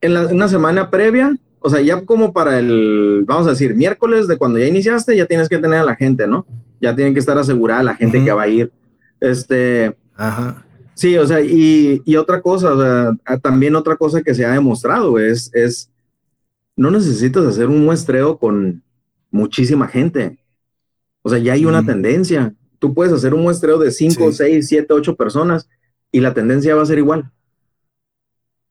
en la, una semana previa, o sea, ya como para el, vamos a decir, miércoles de cuando ya iniciaste, ya tienes que tener a la gente, ¿no? Ya tienen que estar asegurada la gente que va a ir. Este, Ajá. Sí, o sea, y, y otra cosa, o sea, también otra cosa que se ha demostrado es, es no necesitas hacer un muestreo con muchísima gente. O sea, ya hay una tendencia. Tú puedes hacer un muestreo de 5, 6, 7, 8 personas y la tendencia va a ser igual.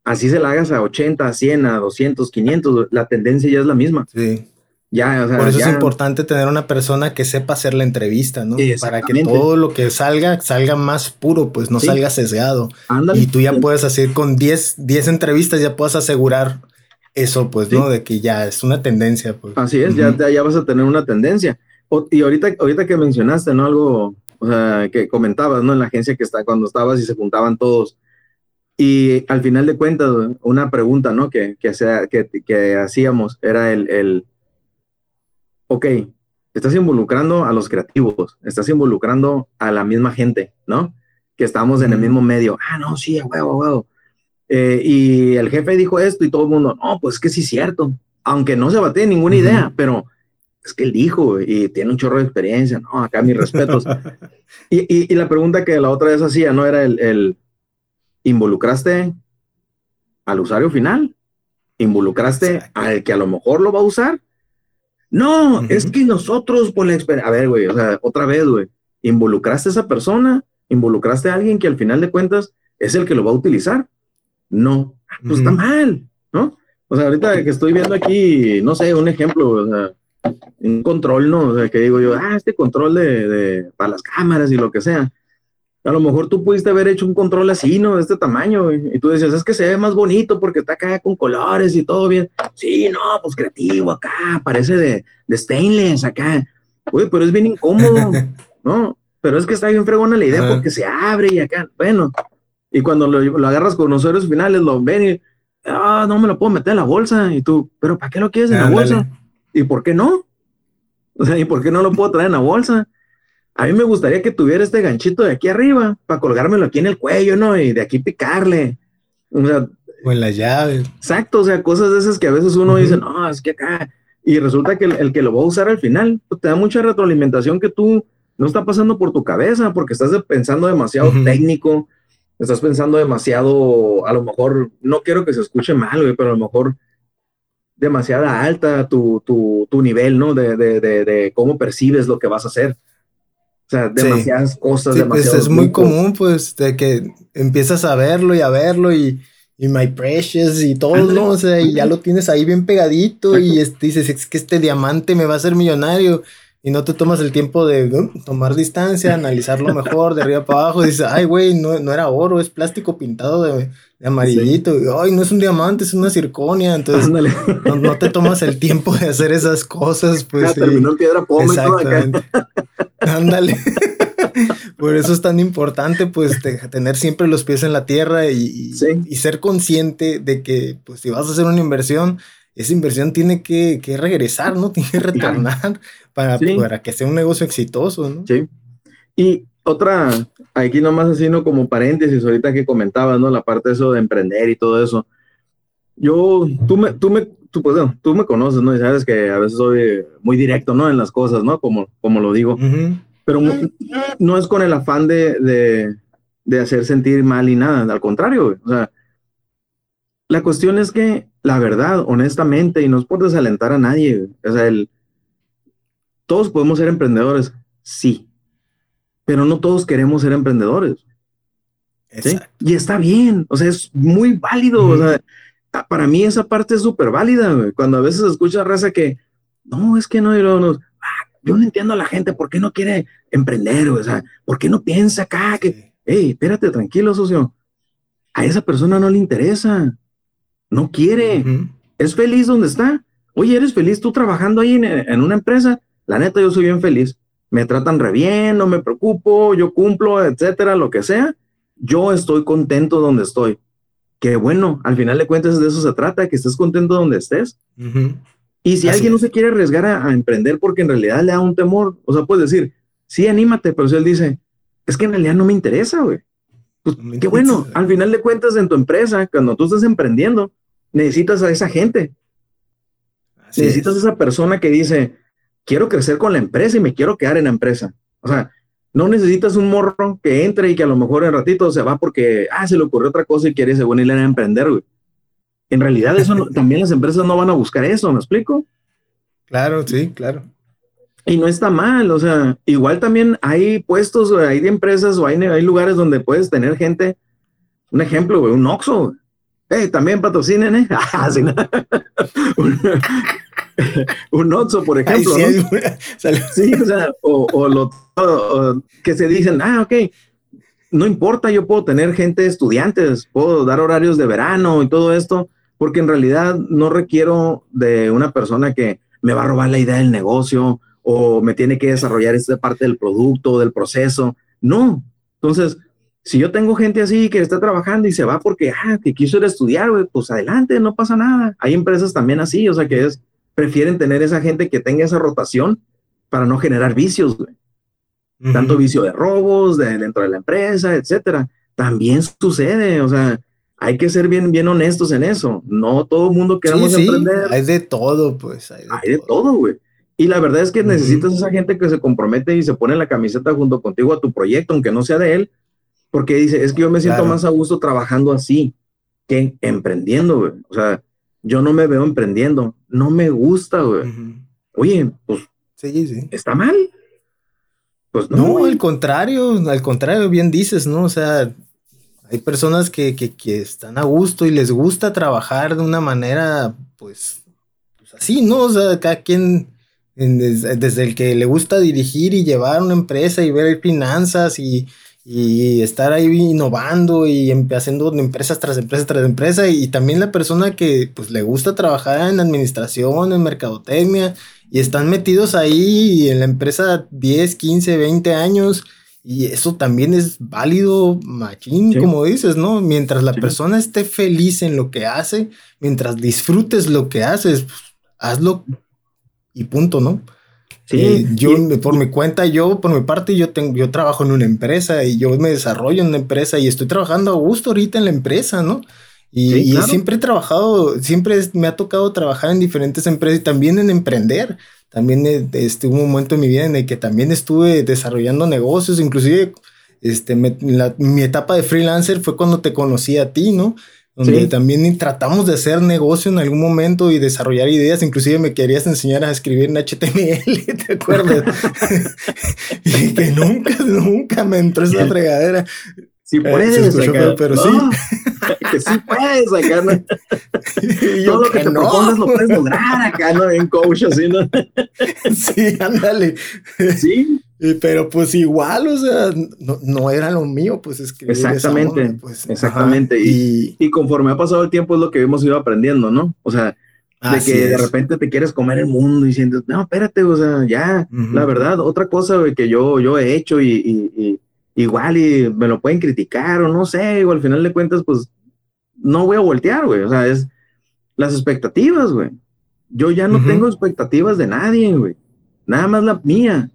Así se la hagas a 80, a 100, a 200, 500, la tendencia ya es la misma. Sí. Ya, o sea, Por eso ya- es importante tener una persona que sepa hacer la entrevista, ¿no? Sí, Para que todo lo que salga, salga más puro, pues no Sí. salga sesgado. ándale. Y tú ya puedes hacer con 10, 10 entrevistas, ya puedes asegurar eso, pues, ¿no? De que ya es una tendencia, pues. Así es, ya, ya vas a tener una tendencia. Y ahorita, ahorita que mencionaste, ¿no? Algo, o sea, que comentabas, ¿no? En la agencia que está, cuando estabas y se juntaban todos. Y al final de cuentas, una pregunta, ¿no? Que, que, sea, que, que hacíamos era el, el, ok, estás involucrando a los creativos, estás involucrando a la misma gente, ¿no? Que estamos en el mismo medio. Ah, no, sí, huevo, huevo. Eh, y el jefe dijo esto y todo el mundo, no, pues que sí es cierto. Aunque no se bate ninguna Ujú. idea, pero es que él dijo y tiene un chorro de experiencia, no, acá mis respetos. [laughs] y, y- y la pregunta que la otra vez hacía, ¿no? Era el, el, ¿involucraste al usuario final? ¿Involucraste Exacto. al que a lo mejor lo va a usar? No, es que nosotros por la experiencia, a ver, güey, o sea, otra vez, güey, ¿involucraste a esa persona? ¿Involucraste a alguien que al final de cuentas es el que lo va a utilizar? No, pues está mal, ¿no? O sea, ahorita que estoy viendo aquí, no sé, un ejemplo, o sea, un control, ¿no? O sea, que digo yo, ah, este control de, de- para las cámaras y lo que sea. A lo mejor tú pudiste haber hecho un control así, ¿no? De este tamaño, güey. y tú decías, es que se ve más bonito porque está acá con colores y todo bien. Sí, no, pues creativo acá, parece de, de stainless acá. Uy, pero es bien incómodo, [laughs] ¿no? Pero es que está bien fregona la idea porque se abre y acá, bueno. Y cuando lo, lo agarras con los usuarios finales, lo ven y, ah, no me lo puedo meter en la bolsa. Y tú, pero ¿para qué lo quieres en la bolsa? ¿Y por qué no? O sea, ¿y por qué no lo puedo traer en la bolsa? A mí me gustaría que tuviera este ganchito de aquí arriba para colgármelo aquí en el cuello, ¿no? Y de aquí picarle. O sea, O en las llaves. exacto, o sea, cosas de esas que a veces uno dice, no, es que acá. Y resulta que el, el que lo va a usar al final pues, te da mucha retroalimentación que tú no está pasando por tu cabeza porque estás pensando demasiado técnico, estás pensando demasiado, a lo mejor, no quiero que se escuche mal, güey, pero a lo mejor demasiada alta tu, tu, tu nivel, ¿no? De, de, de, de cómo percibes lo que vas a hacer. O sea, Sí. demasiadas cosas, Sí, pues es muy común, pues, de que empiezas a verlo y a verlo y, y My Precious y todo, ¿no? O sea, y ya lo tienes ahí bien pegadito y dices, es que este diamante me va a hacer millonario y no te tomas el tiempo de ¿no? tomar distancia, analizarlo mejor de arriba para abajo y dices, ay, güey, no, no era oro, es plástico pintado de, de amarillito. Y, ay, no es un diamante, es una circonia. Entonces, no, no te tomas el tiempo de hacer esas cosas, pues. Ya sí. terminó en piedra poma y todo acá. Exactamente. Ándale. Por eso es tan importante, pues, te- tener siempre los pies en la tierra y, y- Sí. y ser consciente de que, pues, si vas a hacer una inversión, esa inversión tiene que, que regresar, ¿no? [laughs] Tiene que retornar para, Sí. para que sea un negocio exitoso, ¿no? Sí. Y otra, aquí nomás así, ¿no? Como paréntesis, ahorita que comentabas, ¿no? La parte de eso de emprender y todo eso. Yo, tú me, tú me, tú, pues, tú me conoces, ¿no? Y sabes que a veces soy muy directo, ¿no? En las cosas, ¿no? Como, como lo digo. Ujú. Pero no, es con el afán de, de, de hacer sentir mal y nada, al contrario. O sea, la cuestión es que, la verdad, honestamente, y no es por desalentar a nadie, o sea, el, todos podemos ser emprendedores, sí, pero no todos queremos ser emprendedores. ¿sí? Y está bien, o sea, es muy válido, o sea, ah, para mí esa parte es súper válida, güey. Cuando a veces escucha raza que, no, es que no, no, ah, yo no entiendo a la gente, ¿por qué no quiere emprender, O sea, ¿por qué no piensa acá que, hey, espérate, tranquilo, socio. A esa persona no le interesa, no quiere, es feliz donde está. Oye, ¿eres feliz tú trabajando ahí en, en una empresa? La neta, yo soy bien feliz. Me tratan re bien, no me preocupo, yo cumplo, etcétera, lo que sea. Yo estoy contento donde estoy que bueno, al final de cuentas de eso se trata, que estés contento donde estés. Y si alguien no se quiere arriesgar a, emprender porque en realidad le da un temor, o sea, puedes decir, sí, anímate, pero si él dice, es que en realidad no me interesa, güey. Pues qué bueno, al final de cuentas en tu empresa, cuando tú estás emprendiendo, necesitas a esa gente. necesitas a esa persona que dice, quiero crecer con la empresa y me quiero quedar en la empresa. O sea, no necesitas un morro que entre y que a lo mejor en ratito se va porque, ah, se le ocurrió otra cosa y quiere según ir a emprender, güey. En realidad eso [laughs] también las empresas no van a buscar eso, ¿me explico? Claro, sí, claro. Y no está mal, o sea, igual también hay puestos, hay de empresas o hay, hay lugares donde puedes tener gente, un ejemplo, güey, un Oxxo, hey, también patrocinen, ¿eh? [laughs] Ah, [laughs] un Oxxo, por ejemplo. sí, o sea, o, lo, que se dicen, ah, ok, no importa, yo puedo tener gente estudiantes, puedo dar horarios de verano y todo esto, porque en realidad no requiero de una persona que me va a robar la idea del negocio o me tiene que desarrollar esta parte del producto, del proceso. No. Entonces, si yo tengo gente así que está trabajando y se va porque, ah, que quiso ir a estudiar, pues adelante, no pasa nada. Hay empresas también así, o sea, que es, prefieren tener esa gente que tenga esa rotación para no generar vicios, güey. Tanto vicio de robos de, dentro de la empresa, etcétera. También sucede, o sea, hay que ser bien, bien honestos en eso. No todo el mundo queremos sí, emprender. Hay de todo, pues. Hay de, todo, güey. Y la verdad es que necesitas esa gente que se compromete y se pone la camiseta junto contigo a tu proyecto, aunque no sea de él, porque dice, es que yo me siento más a gusto trabajando así que emprendiendo, güey. O sea, yo no me veo emprendiendo, no me gusta, güey. Oye, pues, sí, sí. ¿está mal? Pues no. No, al contrario, al contrario, bien dices, ¿no? O sea, hay personas que, están a gusto y les gusta trabajar de una manera, pues, pues así, ¿no? O sea, cada quien, desde, el que le gusta dirigir y llevar una empresa y ver finanzas y, y estar ahí innovando y haciendo empresas tras empresas tras empresa y, también la persona que pues le gusta trabajar en administración, en mercadotecnia y están metidos ahí en la empresa 10, 15, 20 años y eso también es válido, machín, como dices, ¿no? Mientras la persona esté feliz en lo que hace, mientras disfrutes lo que haces, pues, hazlo y punto, ¿no? Sí, eh, yo por mi cuenta, yo por mi parte, yo tengo, yo trabajo en una empresa y yo me desarrollo en una empresa y estoy trabajando a gusto ahorita en la empresa, ¿no? Y, siempre he trabajado, siempre me ha tocado trabajar en diferentes empresas y también en emprender. También este, hubo un momento en mi vida en el que también estuve desarrollando negocios, inclusive este, mi etapa de freelancer fue cuando te conocí a ti, ¿no? Donde también tratamos de hacer negocio en algún momento y desarrollar ideas. Inclusive me querías enseñar a escribir en HTML, [laughs] ¿te acuerdas? [laughs] [laughs] y que nunca, nunca me entró esa fregadera. Sí eh, puedes, pero sí. [laughs] que sí puedes acá, ¿no? [laughs] Y Todo lo que, te no. lo puedes lograr acá, ¿no? En coach, así, ¿no? [laughs] sí, ándale. Sí. Pero pues igual, o sea, no, no era lo mío, pues escribir. Exactamente, pues, exactamente. Y, y, conforme ha pasado el tiempo es lo que hemos ido aprendiendo, ¿no? O sea, de que de repente te quieres comer el mundo y sientes, no, espérate, o sea, ya, la verdad, otra cosa que yo, yo he hecho y, y igual y me lo pueden criticar o no sé, o al final de cuentas, pues no voy a voltear, güey. O sea, es las expectativas, güey. Yo ya no tengo expectativas de nadie, güey. Nada más la mía.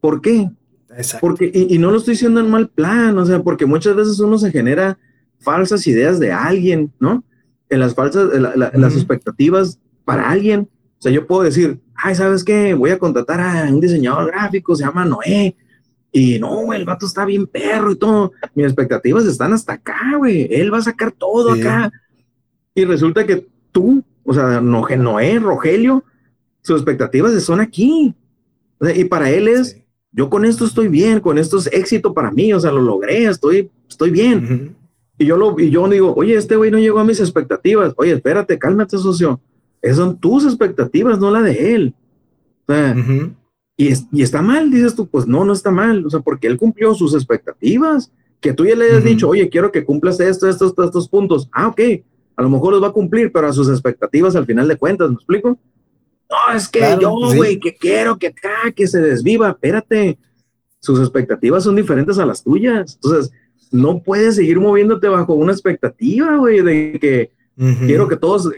¿Por qué? Exacto. Porque, y, no lo estoy diciendo en mal plan, o sea, porque muchas veces uno se genera falsas ideas de alguien, ¿no? En las falsas, las expectativas para alguien. O sea, yo puedo decir, ay, ¿sabes qué? Voy a contratar a un diseñador gráfico, se llama Noé, y no, el vato está bien perro y todo. Mis expectativas están hasta acá, güey. Él va a sacar todo acá. Y resulta que tú, o sea, no, Noé, Rogelio, sus expectativas son aquí. y para él es, yo con esto estoy bien, con esto es éxito para mí, o sea, lo logré, estoy, estoy bien. Y yo, lo, y yo digo, oye, este güey no llegó a mis expectativas. Oye, espérate, cálmate, socio. Esas son tus expectativas, no la de él. O sea, y, y, está mal, dices tú, pues no, no está mal. O sea, porque él cumplió sus expectativas. Que tú ya le hayas dicho, oye, quiero que cumplas esto, estos, puntos. Ah, ok. A lo mejor los va a cumplir, pero a sus expectativas al final de cuentas, ¿me explico? No, es que yo, güey, que quiero que acá, que se desviva. Espérate, sus expectativas son diferentes a las tuyas. Entonces, no puedes seguir moviéndote bajo una expectativa, güey, de que quiero que todos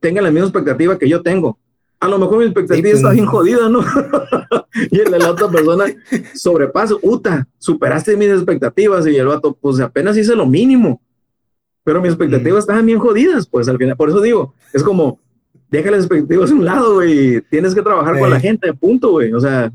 tengan la misma expectativa que yo tengo. A lo mejor mi expectativa pues, está bien jodida, ¿no? [laughs] y el de la otra persona sobrepasa, uta, superaste mis expectativas y el vato, pues apenas hice lo mínimo. Pero mis expectativas estaban bien jodidas, pues al final, por eso digo, es como, deja las expectativas a un lado, güey. Tienes que trabajar con la gente, punto, güey. O sea,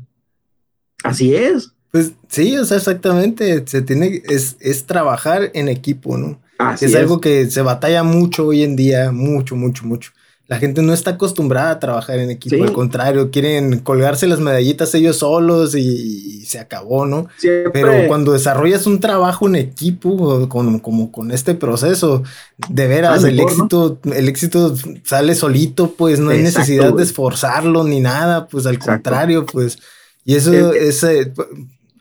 así es. Pues sí, o sea, exactamente. Se tiene, es, es trabajar en equipo, ¿no? Así es, algo que se batalla mucho hoy en día, mucho, mucho, mucho. La gente no está acostumbrada a trabajar en equipo, al contrario, quieren colgarse las medallitas ellos solos y, se acabó, ¿no? Pero cuando desarrollas un trabajo en equipo, con, como con este proceso, de veras, el éxito, el éxito sale solito, pues no hay necesidad de esforzarlo ni nada, pues al contrario, pues. Y eso es. Eh,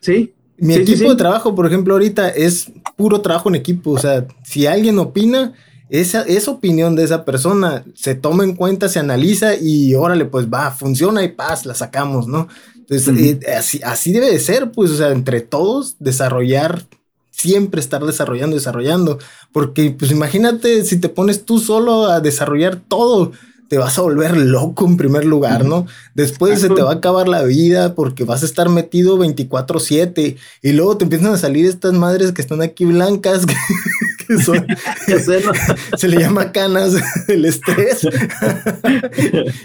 sí. Mi equipo de trabajo, por ejemplo, ahorita es puro trabajo en equipo. O sea, si alguien opina, esa, esa opinión de esa persona se toma en cuenta, se analiza y órale, pues va, funciona y paz, la sacamos, ¿no? Entonces, eh, así, así debe de ser, pues, o sea, entre todos desarrollar, siempre estar desarrollando, desarrollando, porque pues imagínate si te pones tú solo a desarrollar todo, te vas a volver loco en primer lugar, ¿no? Después se te va a acabar la vida porque vas a estar metido 24/7 y luego te empiezan a salir estas madres que están aquí blancas [laughs] [laughs] [laughs] se le llama canas [laughs] el estrés.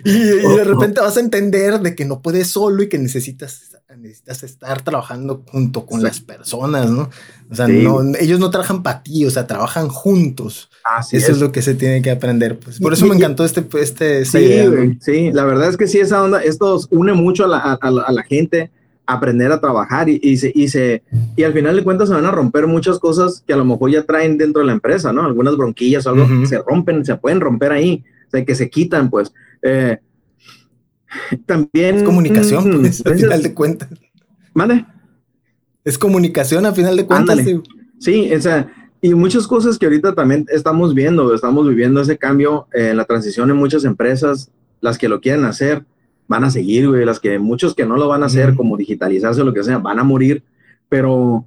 y, de repente vas a entender de que no puedes solo y que necesitas, necesitas estar trabajando junto con las personas, ¿no? O sea, ellos no trabajan para ti, o sea, trabajan juntos. eso es. lo que se tiene que aprender. Pues. Por eso me encantó este, este sí, sí, la verdad es que sí, esa onda, esto une mucho a la, a la gente aprender a trabajar y, y, se, y, se, y al final de cuentas se van a romper muchas cosas que a lo mejor ya traen dentro de la empresa, ¿no? Algunas bronquillas o algo se rompen, se pueden romper ahí, o sea, que se quitan, pues. Eh, también... Es comunicación, mm, pues, al final de cuentas. ¿Mande? Es comunicación a final de cuentas. Sí. o sea, y muchas cosas que ahorita también estamos viendo, estamos viviendo ese cambio, en la transición en muchas empresas, las que lo quieren hacer, van a seguir, güey. Las que muchos que no lo van a hacer, como digitalizarse o lo que sea, van a morir. Pero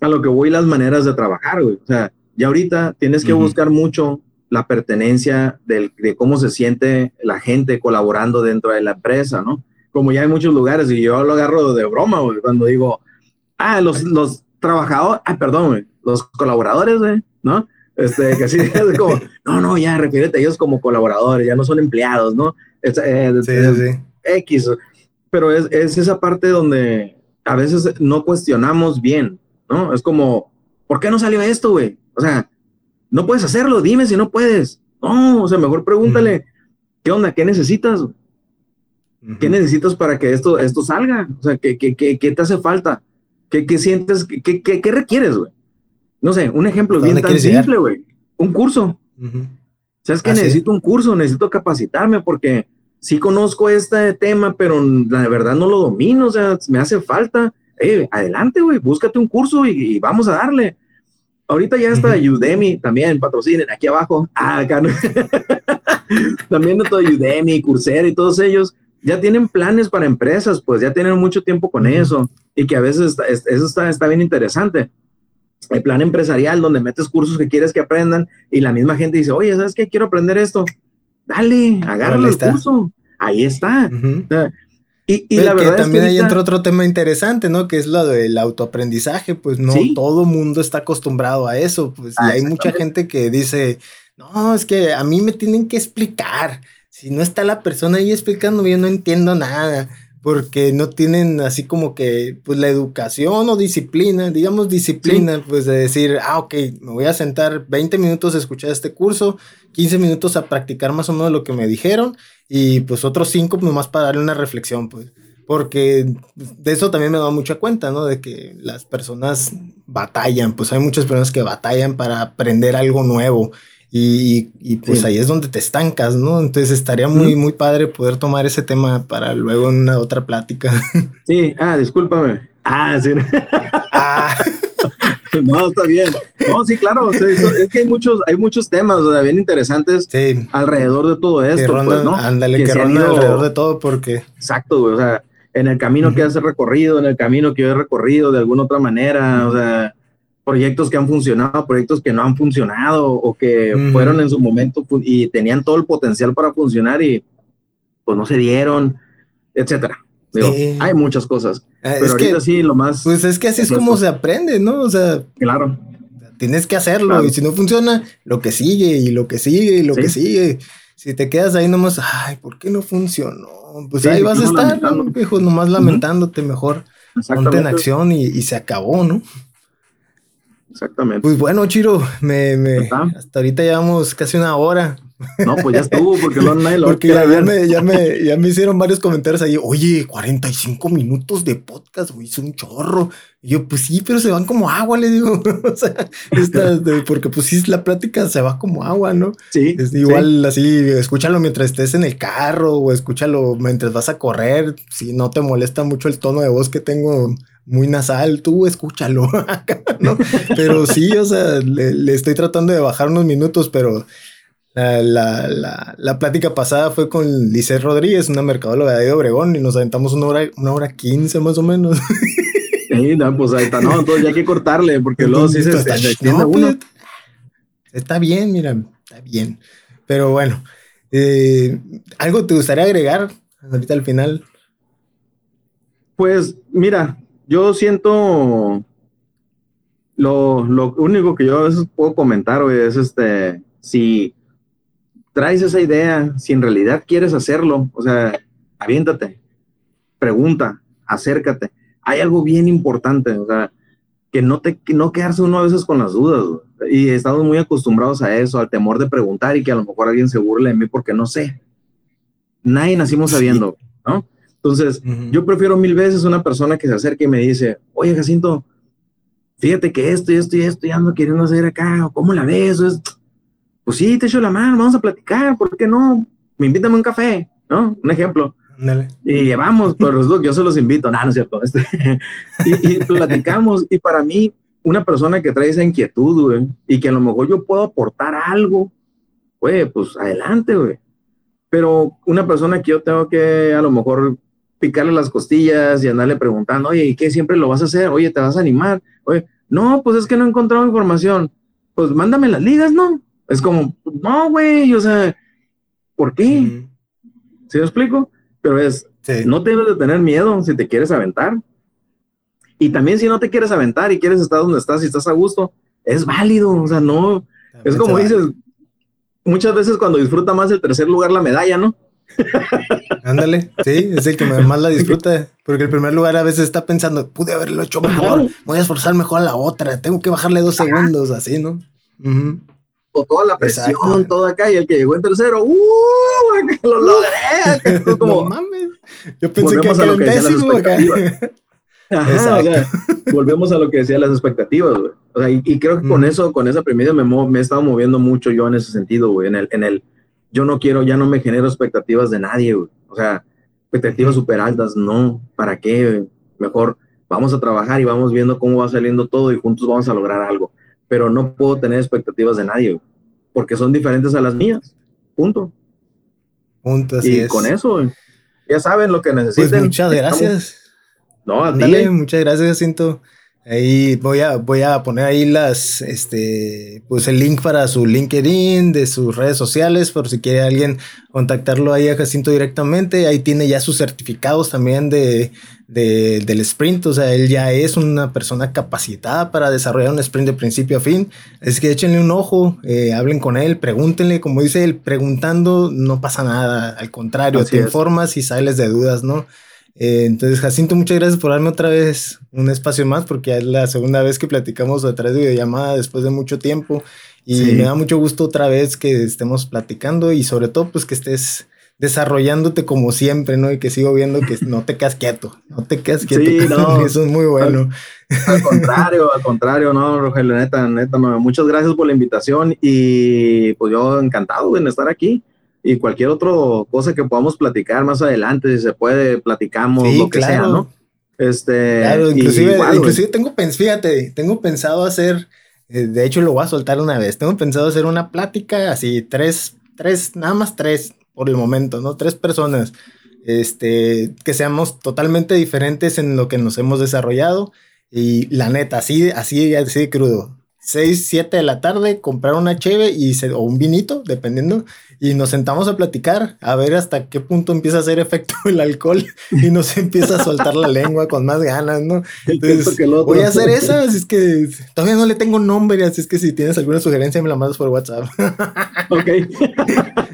a lo que voy, las maneras de trabajar, güey. O sea, ya ahorita tienes que buscar mucho la pertenencia del, de cómo se siente la gente colaborando dentro de la empresa, ¿no? Como ya hay muchos lugares, y yo lo agarro de broma, güey, cuando digo, ah, los, los trabajadores, ah, perdón, güey, los colaboradores, güey, ¿no? Este, que así [laughs] es como, no, no, ya, refiérete a ellos como colaboradores, ya no son empleados, ¿no? Eh, sí, sí. X, pero es, es, esa parte donde a veces no cuestionamos bien, ¿no? Es como, ¿por qué no salió esto, güey? O sea, no puedes hacerlo, dime si no puedes. No, o sea, mejor pregúntale, ¿qué onda? ¿Qué necesitas? ¿Qué necesitas para que esto, esto salga? O sea, ¿qué, qué, qué, qué te hace falta? ¿Qué, qué sientes? ¿Qué, qué, qué requieres, güey? No sé, un ejemplo bien tan simple, güey. Un curso. ¿Sabes que necesito un curso? Necesito capacitarme porque sí conozco este tema, pero la verdad no lo domino, o sea, me hace falta. Eh, adelante, güey, búscate un curso y, vamos a darle. Ahorita ya está Udemy también, patrocinen aquí abajo. Ah, acá no. [laughs] también todo Udemy, Coursera y todos ellos ya tienen planes para empresas, pues ya tienen mucho tiempo con eso y que a veces eso está, está bien interesante. El plan empresarial donde metes cursos que quieres que aprendan y la misma gente dice, oye, ¿sabes qué? Quiero aprender esto dale, agárralo el curso. Ahí está. Y, la verdad también es que ahí entra otro tema interesante, ¿no? Que es lo del autoaprendizaje, pues no todo mundo está acostumbrado a eso, pues y hay mucha gente que dice, no, es que a mí me tienen que explicar, si no está la persona ahí explicando, yo no entiendo nada porque no tienen así como que pues la educación o disciplina, digamos disciplina, pues de decir, ah, ok, me voy a sentar 20 minutos a escuchar este curso, 15 minutos a practicar más o menos lo que me dijeron y pues otros 5 nomás para darle una reflexión, pues. porque de eso también me da mucha cuenta, ¿no? De que las personas batallan, pues hay muchas personas que batallan para aprender algo nuevo. Y, y pues ahí es donde te estancas, ¿no? Entonces estaría muy, muy padre poder tomar ese tema para luego en una otra plática. Sí, ah, discúlpame. Ah, sí. [laughs] Ah. [laughs] no, está bien. No, sí, claro. es que hay muchos, hay muchos temas bien interesantes alrededor de todo esto. pues, ¿no? Ándale, que, alrededor de todo porque. Exacto, güey. O sea, en el camino que has recorrido, en el camino que yo he recorrido de alguna otra manera, o sea, proyectos que han funcionado, proyectos que no han funcionado o que fueron en su momento y tenían todo el potencial para funcionar y pues no se dieron, etcétera. Hay muchas cosas. Ah, pero ahorita sí, lo más. Pues es que así es como se aprende, ¿no? O sea. Claro. Tienes que hacerlo y si no funciona, lo que sigue y lo que sigue y lo que sigue. Si te quedas ahí nomás, ay, ¿por qué no funcionó? Pues ahí vas a estar, ¿no? viejo, nomás lamentándote mejor. Ponte en acción y, se acabó, ¿no? Exactamente. Pues bueno, Chiro, me, me hasta ahorita llevamos casi una hora. No, pues ya estuvo, porque no nadie lo Porque ya, me, ya, me, ya me hicieron varios comentarios ahí. Oye, 45 minutos de podcast, güey, es un chorro. Y yo, pues sí, pero se van como agua, le digo. [laughs] o sea, [laughs] porque pues sí, la plática se va como agua, ¿no? Sí. Es igual así, escúchalo mientras estés en el carro o escúchalo mientras vas a correr. Si no te molesta mucho el tono de voz que tengo muy nasal, tú escúchalo, [laughs] ¿no? Pero sí, o sea, le, le estoy tratando de bajar unos minutos, pero la, la, la, plática pasada fue con Lice Rodríguez, una mercadóloga de Obregón, y nos aventamos una hora, una hora quince más o menos. [laughs] Sí, no, pues ahí está, no, entonces ya hay que cortarle, porque luego sí se, está, uno. Está bien, mira, está bien. Pero bueno, eh, ¿algo te gustaría agregar ahorita al final? Pues mira, yo siento lo, lo único que yo a veces puedo comentar, es este, si traes esa idea, si en realidad quieres hacerlo, o sea, aviéntate, pregunta, acércate. Hay algo bien importante, o sea, que no te no quedarse uno a veces con las dudas. Y estamos muy acostumbrados a eso, al temor de preguntar y que a lo mejor alguien se burle de mí porque no sé. Nadie nacimos sabiendo, ¿no? Entonces, yo prefiero mil veces una persona que se acerque y me dice, oye, Jacinto, fíjate que esto y esto y esto ya ando queriendo hacer acá, ¿cómo la ves? Es, pues sí, te echo la mano, vamos a platicar, ¿por qué no? Me invítame a un café, ¿no? Un ejemplo. Dale. Y llevamos, pero yo se los invito, no, no es cierto. Este, [laughs] y, platicamos, y para mí, una persona que trae esa inquietud, güey, y que a lo mejor yo puedo aportar algo, güey, pues adelante, güey. Pero una persona que yo tengo que a lo mejor picarle las costillas y andarle preguntando, oye, ¿y qué siempre lo vas a hacer? Oye, ¿te vas a animar? Oye, no, pues es que no he encontrado información. Pues mándame las ligas, ¿no? Es como, no, güey, o sea, ¿por qué? ¿Sí me explico? Pero es, no debes de tener miedo si te quieres aventar. Y también si no te quieres aventar y quieres estar donde estás y estás a gusto, es válido, o sea, no, es como dices, muchas veces cuando disfruta más el tercer lugar la medalla, ¿no? Ándale, sí, es el que más la disfruta, porque el primer lugar a veces está pensando, pude haberlo hecho mejor, voy a esforzar mejor a la otra, tengo que bajarle dos segundos, así, ¿no? Toda la presión, todo acá, y el que llegó en tercero, ¡uh! [laughs] lo logré. [laughs] como, mames. Yo pensé que era décimo acá. Ajá, o sea, volvemos a lo que decía las expectativas, güey. O sea, y, creo que con eso, con esa premisa me, me he estado moviendo mucho yo en ese sentido, güey. En el, en el, yo no quiero, ya no me genero expectativas de nadie, güey. O sea, expectativas súper altas, no. ¿Para qué? Mejor vamos a trabajar y vamos viendo cómo va saliendo todo y juntos vamos a lograr algo pero no puedo tener expectativas de nadie, porque son diferentes a las mías. Punto. Punto, así y con eso, ya saben lo que pues necesiten. muchas gracias. No, Dale, muchas gracias, Cinto. Ahí voy a, voy a poner ahí las, este, pues el link para su LinkedIn, de sus redes sociales, por si quiere alguien contactarlo ahí a Jacinto directamente. Ahí tiene ya sus certificados también de, del sprint. O sea, él ya es una persona capacitada para desarrollar un sprint de principio a fin. Es que échenle un ojo, eh, hablen con él, pregúntenle, como dice él, preguntando no pasa nada. Al contrario, te informas y sales de dudas, ¿no? Eh, entonces, Jacinto, muchas gracias por darme otra vez un espacio más, porque es la segunda vez que platicamos a través de videollamada después de mucho tiempo. Y me da mucho gusto otra vez que estemos platicando y sobre todo, pues que estés desarrollándote como siempre, ¿no? Y que sigo viendo que no te quedas quieto, no te quedas quieto. Sí, no. [laughs] Eso es muy bueno. Al, [laughs] contrario, al contrario, no, Rogelio, neta, neta, no. Muchas gracias por la invitación y pues yo encantado en estar aquí y cualquier otra cosa que podamos platicar más adelante, si se puede, platicamos, lo que sea, ¿no? Este, claro, inclusive, inclusive tengo, fíjate, tengo pensado hacer, eh, de hecho lo voy a soltar una vez, tengo pensado hacer una plática así, tres, tres, nada más tres por el momento, ¿no? Tres personas, este, que seamos totalmente diferentes en lo que nos hemos desarrollado y la neta, así, así, así crudo. 6, 7 de la tarde, comprar una cheve y o un vinito, dependiendo, y nos sentamos a platicar a ver hasta qué punto empieza a hacer efecto [laughs] el alcohol y nos empieza a soltar la lengua con más ganas, ¿no? Entonces, voy a hacer esa, así es que todavía no le tengo nombre, así es que si tienes alguna sugerencia me la mandas por WhatsApp. ok. [laughs]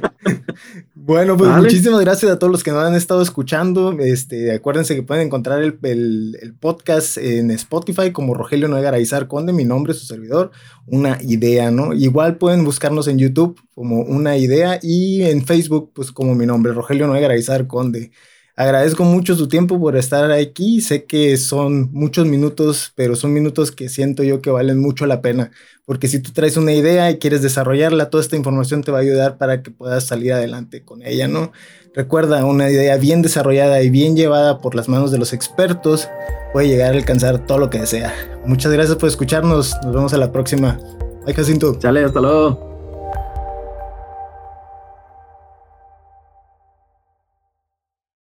Bueno, pues muchísimas gracias a todos los que nos han estado escuchando. Este, acuérdense que pueden encontrar el, el, podcast en Spotify como Rogelio Noé Garazar Conde, mi nombre, su servidor, una idea, ¿no? Igual pueden buscarnos en YouTube como una idea y en Facebook, pues como mi nombre, Rogelio Noé Garazar Conde. Agradezco mucho su tiempo por estar aquí. Sé que son muchos minutos, pero son minutos que siento yo que valen mucho la pena. Porque si tú traes una idea y quieres desarrollarla, toda esta información te va a ayudar para que puedas salir adelante con ella, ¿no? Recuerda, una idea bien desarrollada y bien llevada por las manos de los expertos puede llegar a alcanzar todo lo que desea. Muchas gracias por escucharnos. Nos vemos a la próxima. Bye, Jacinto. Chale, hasta luego.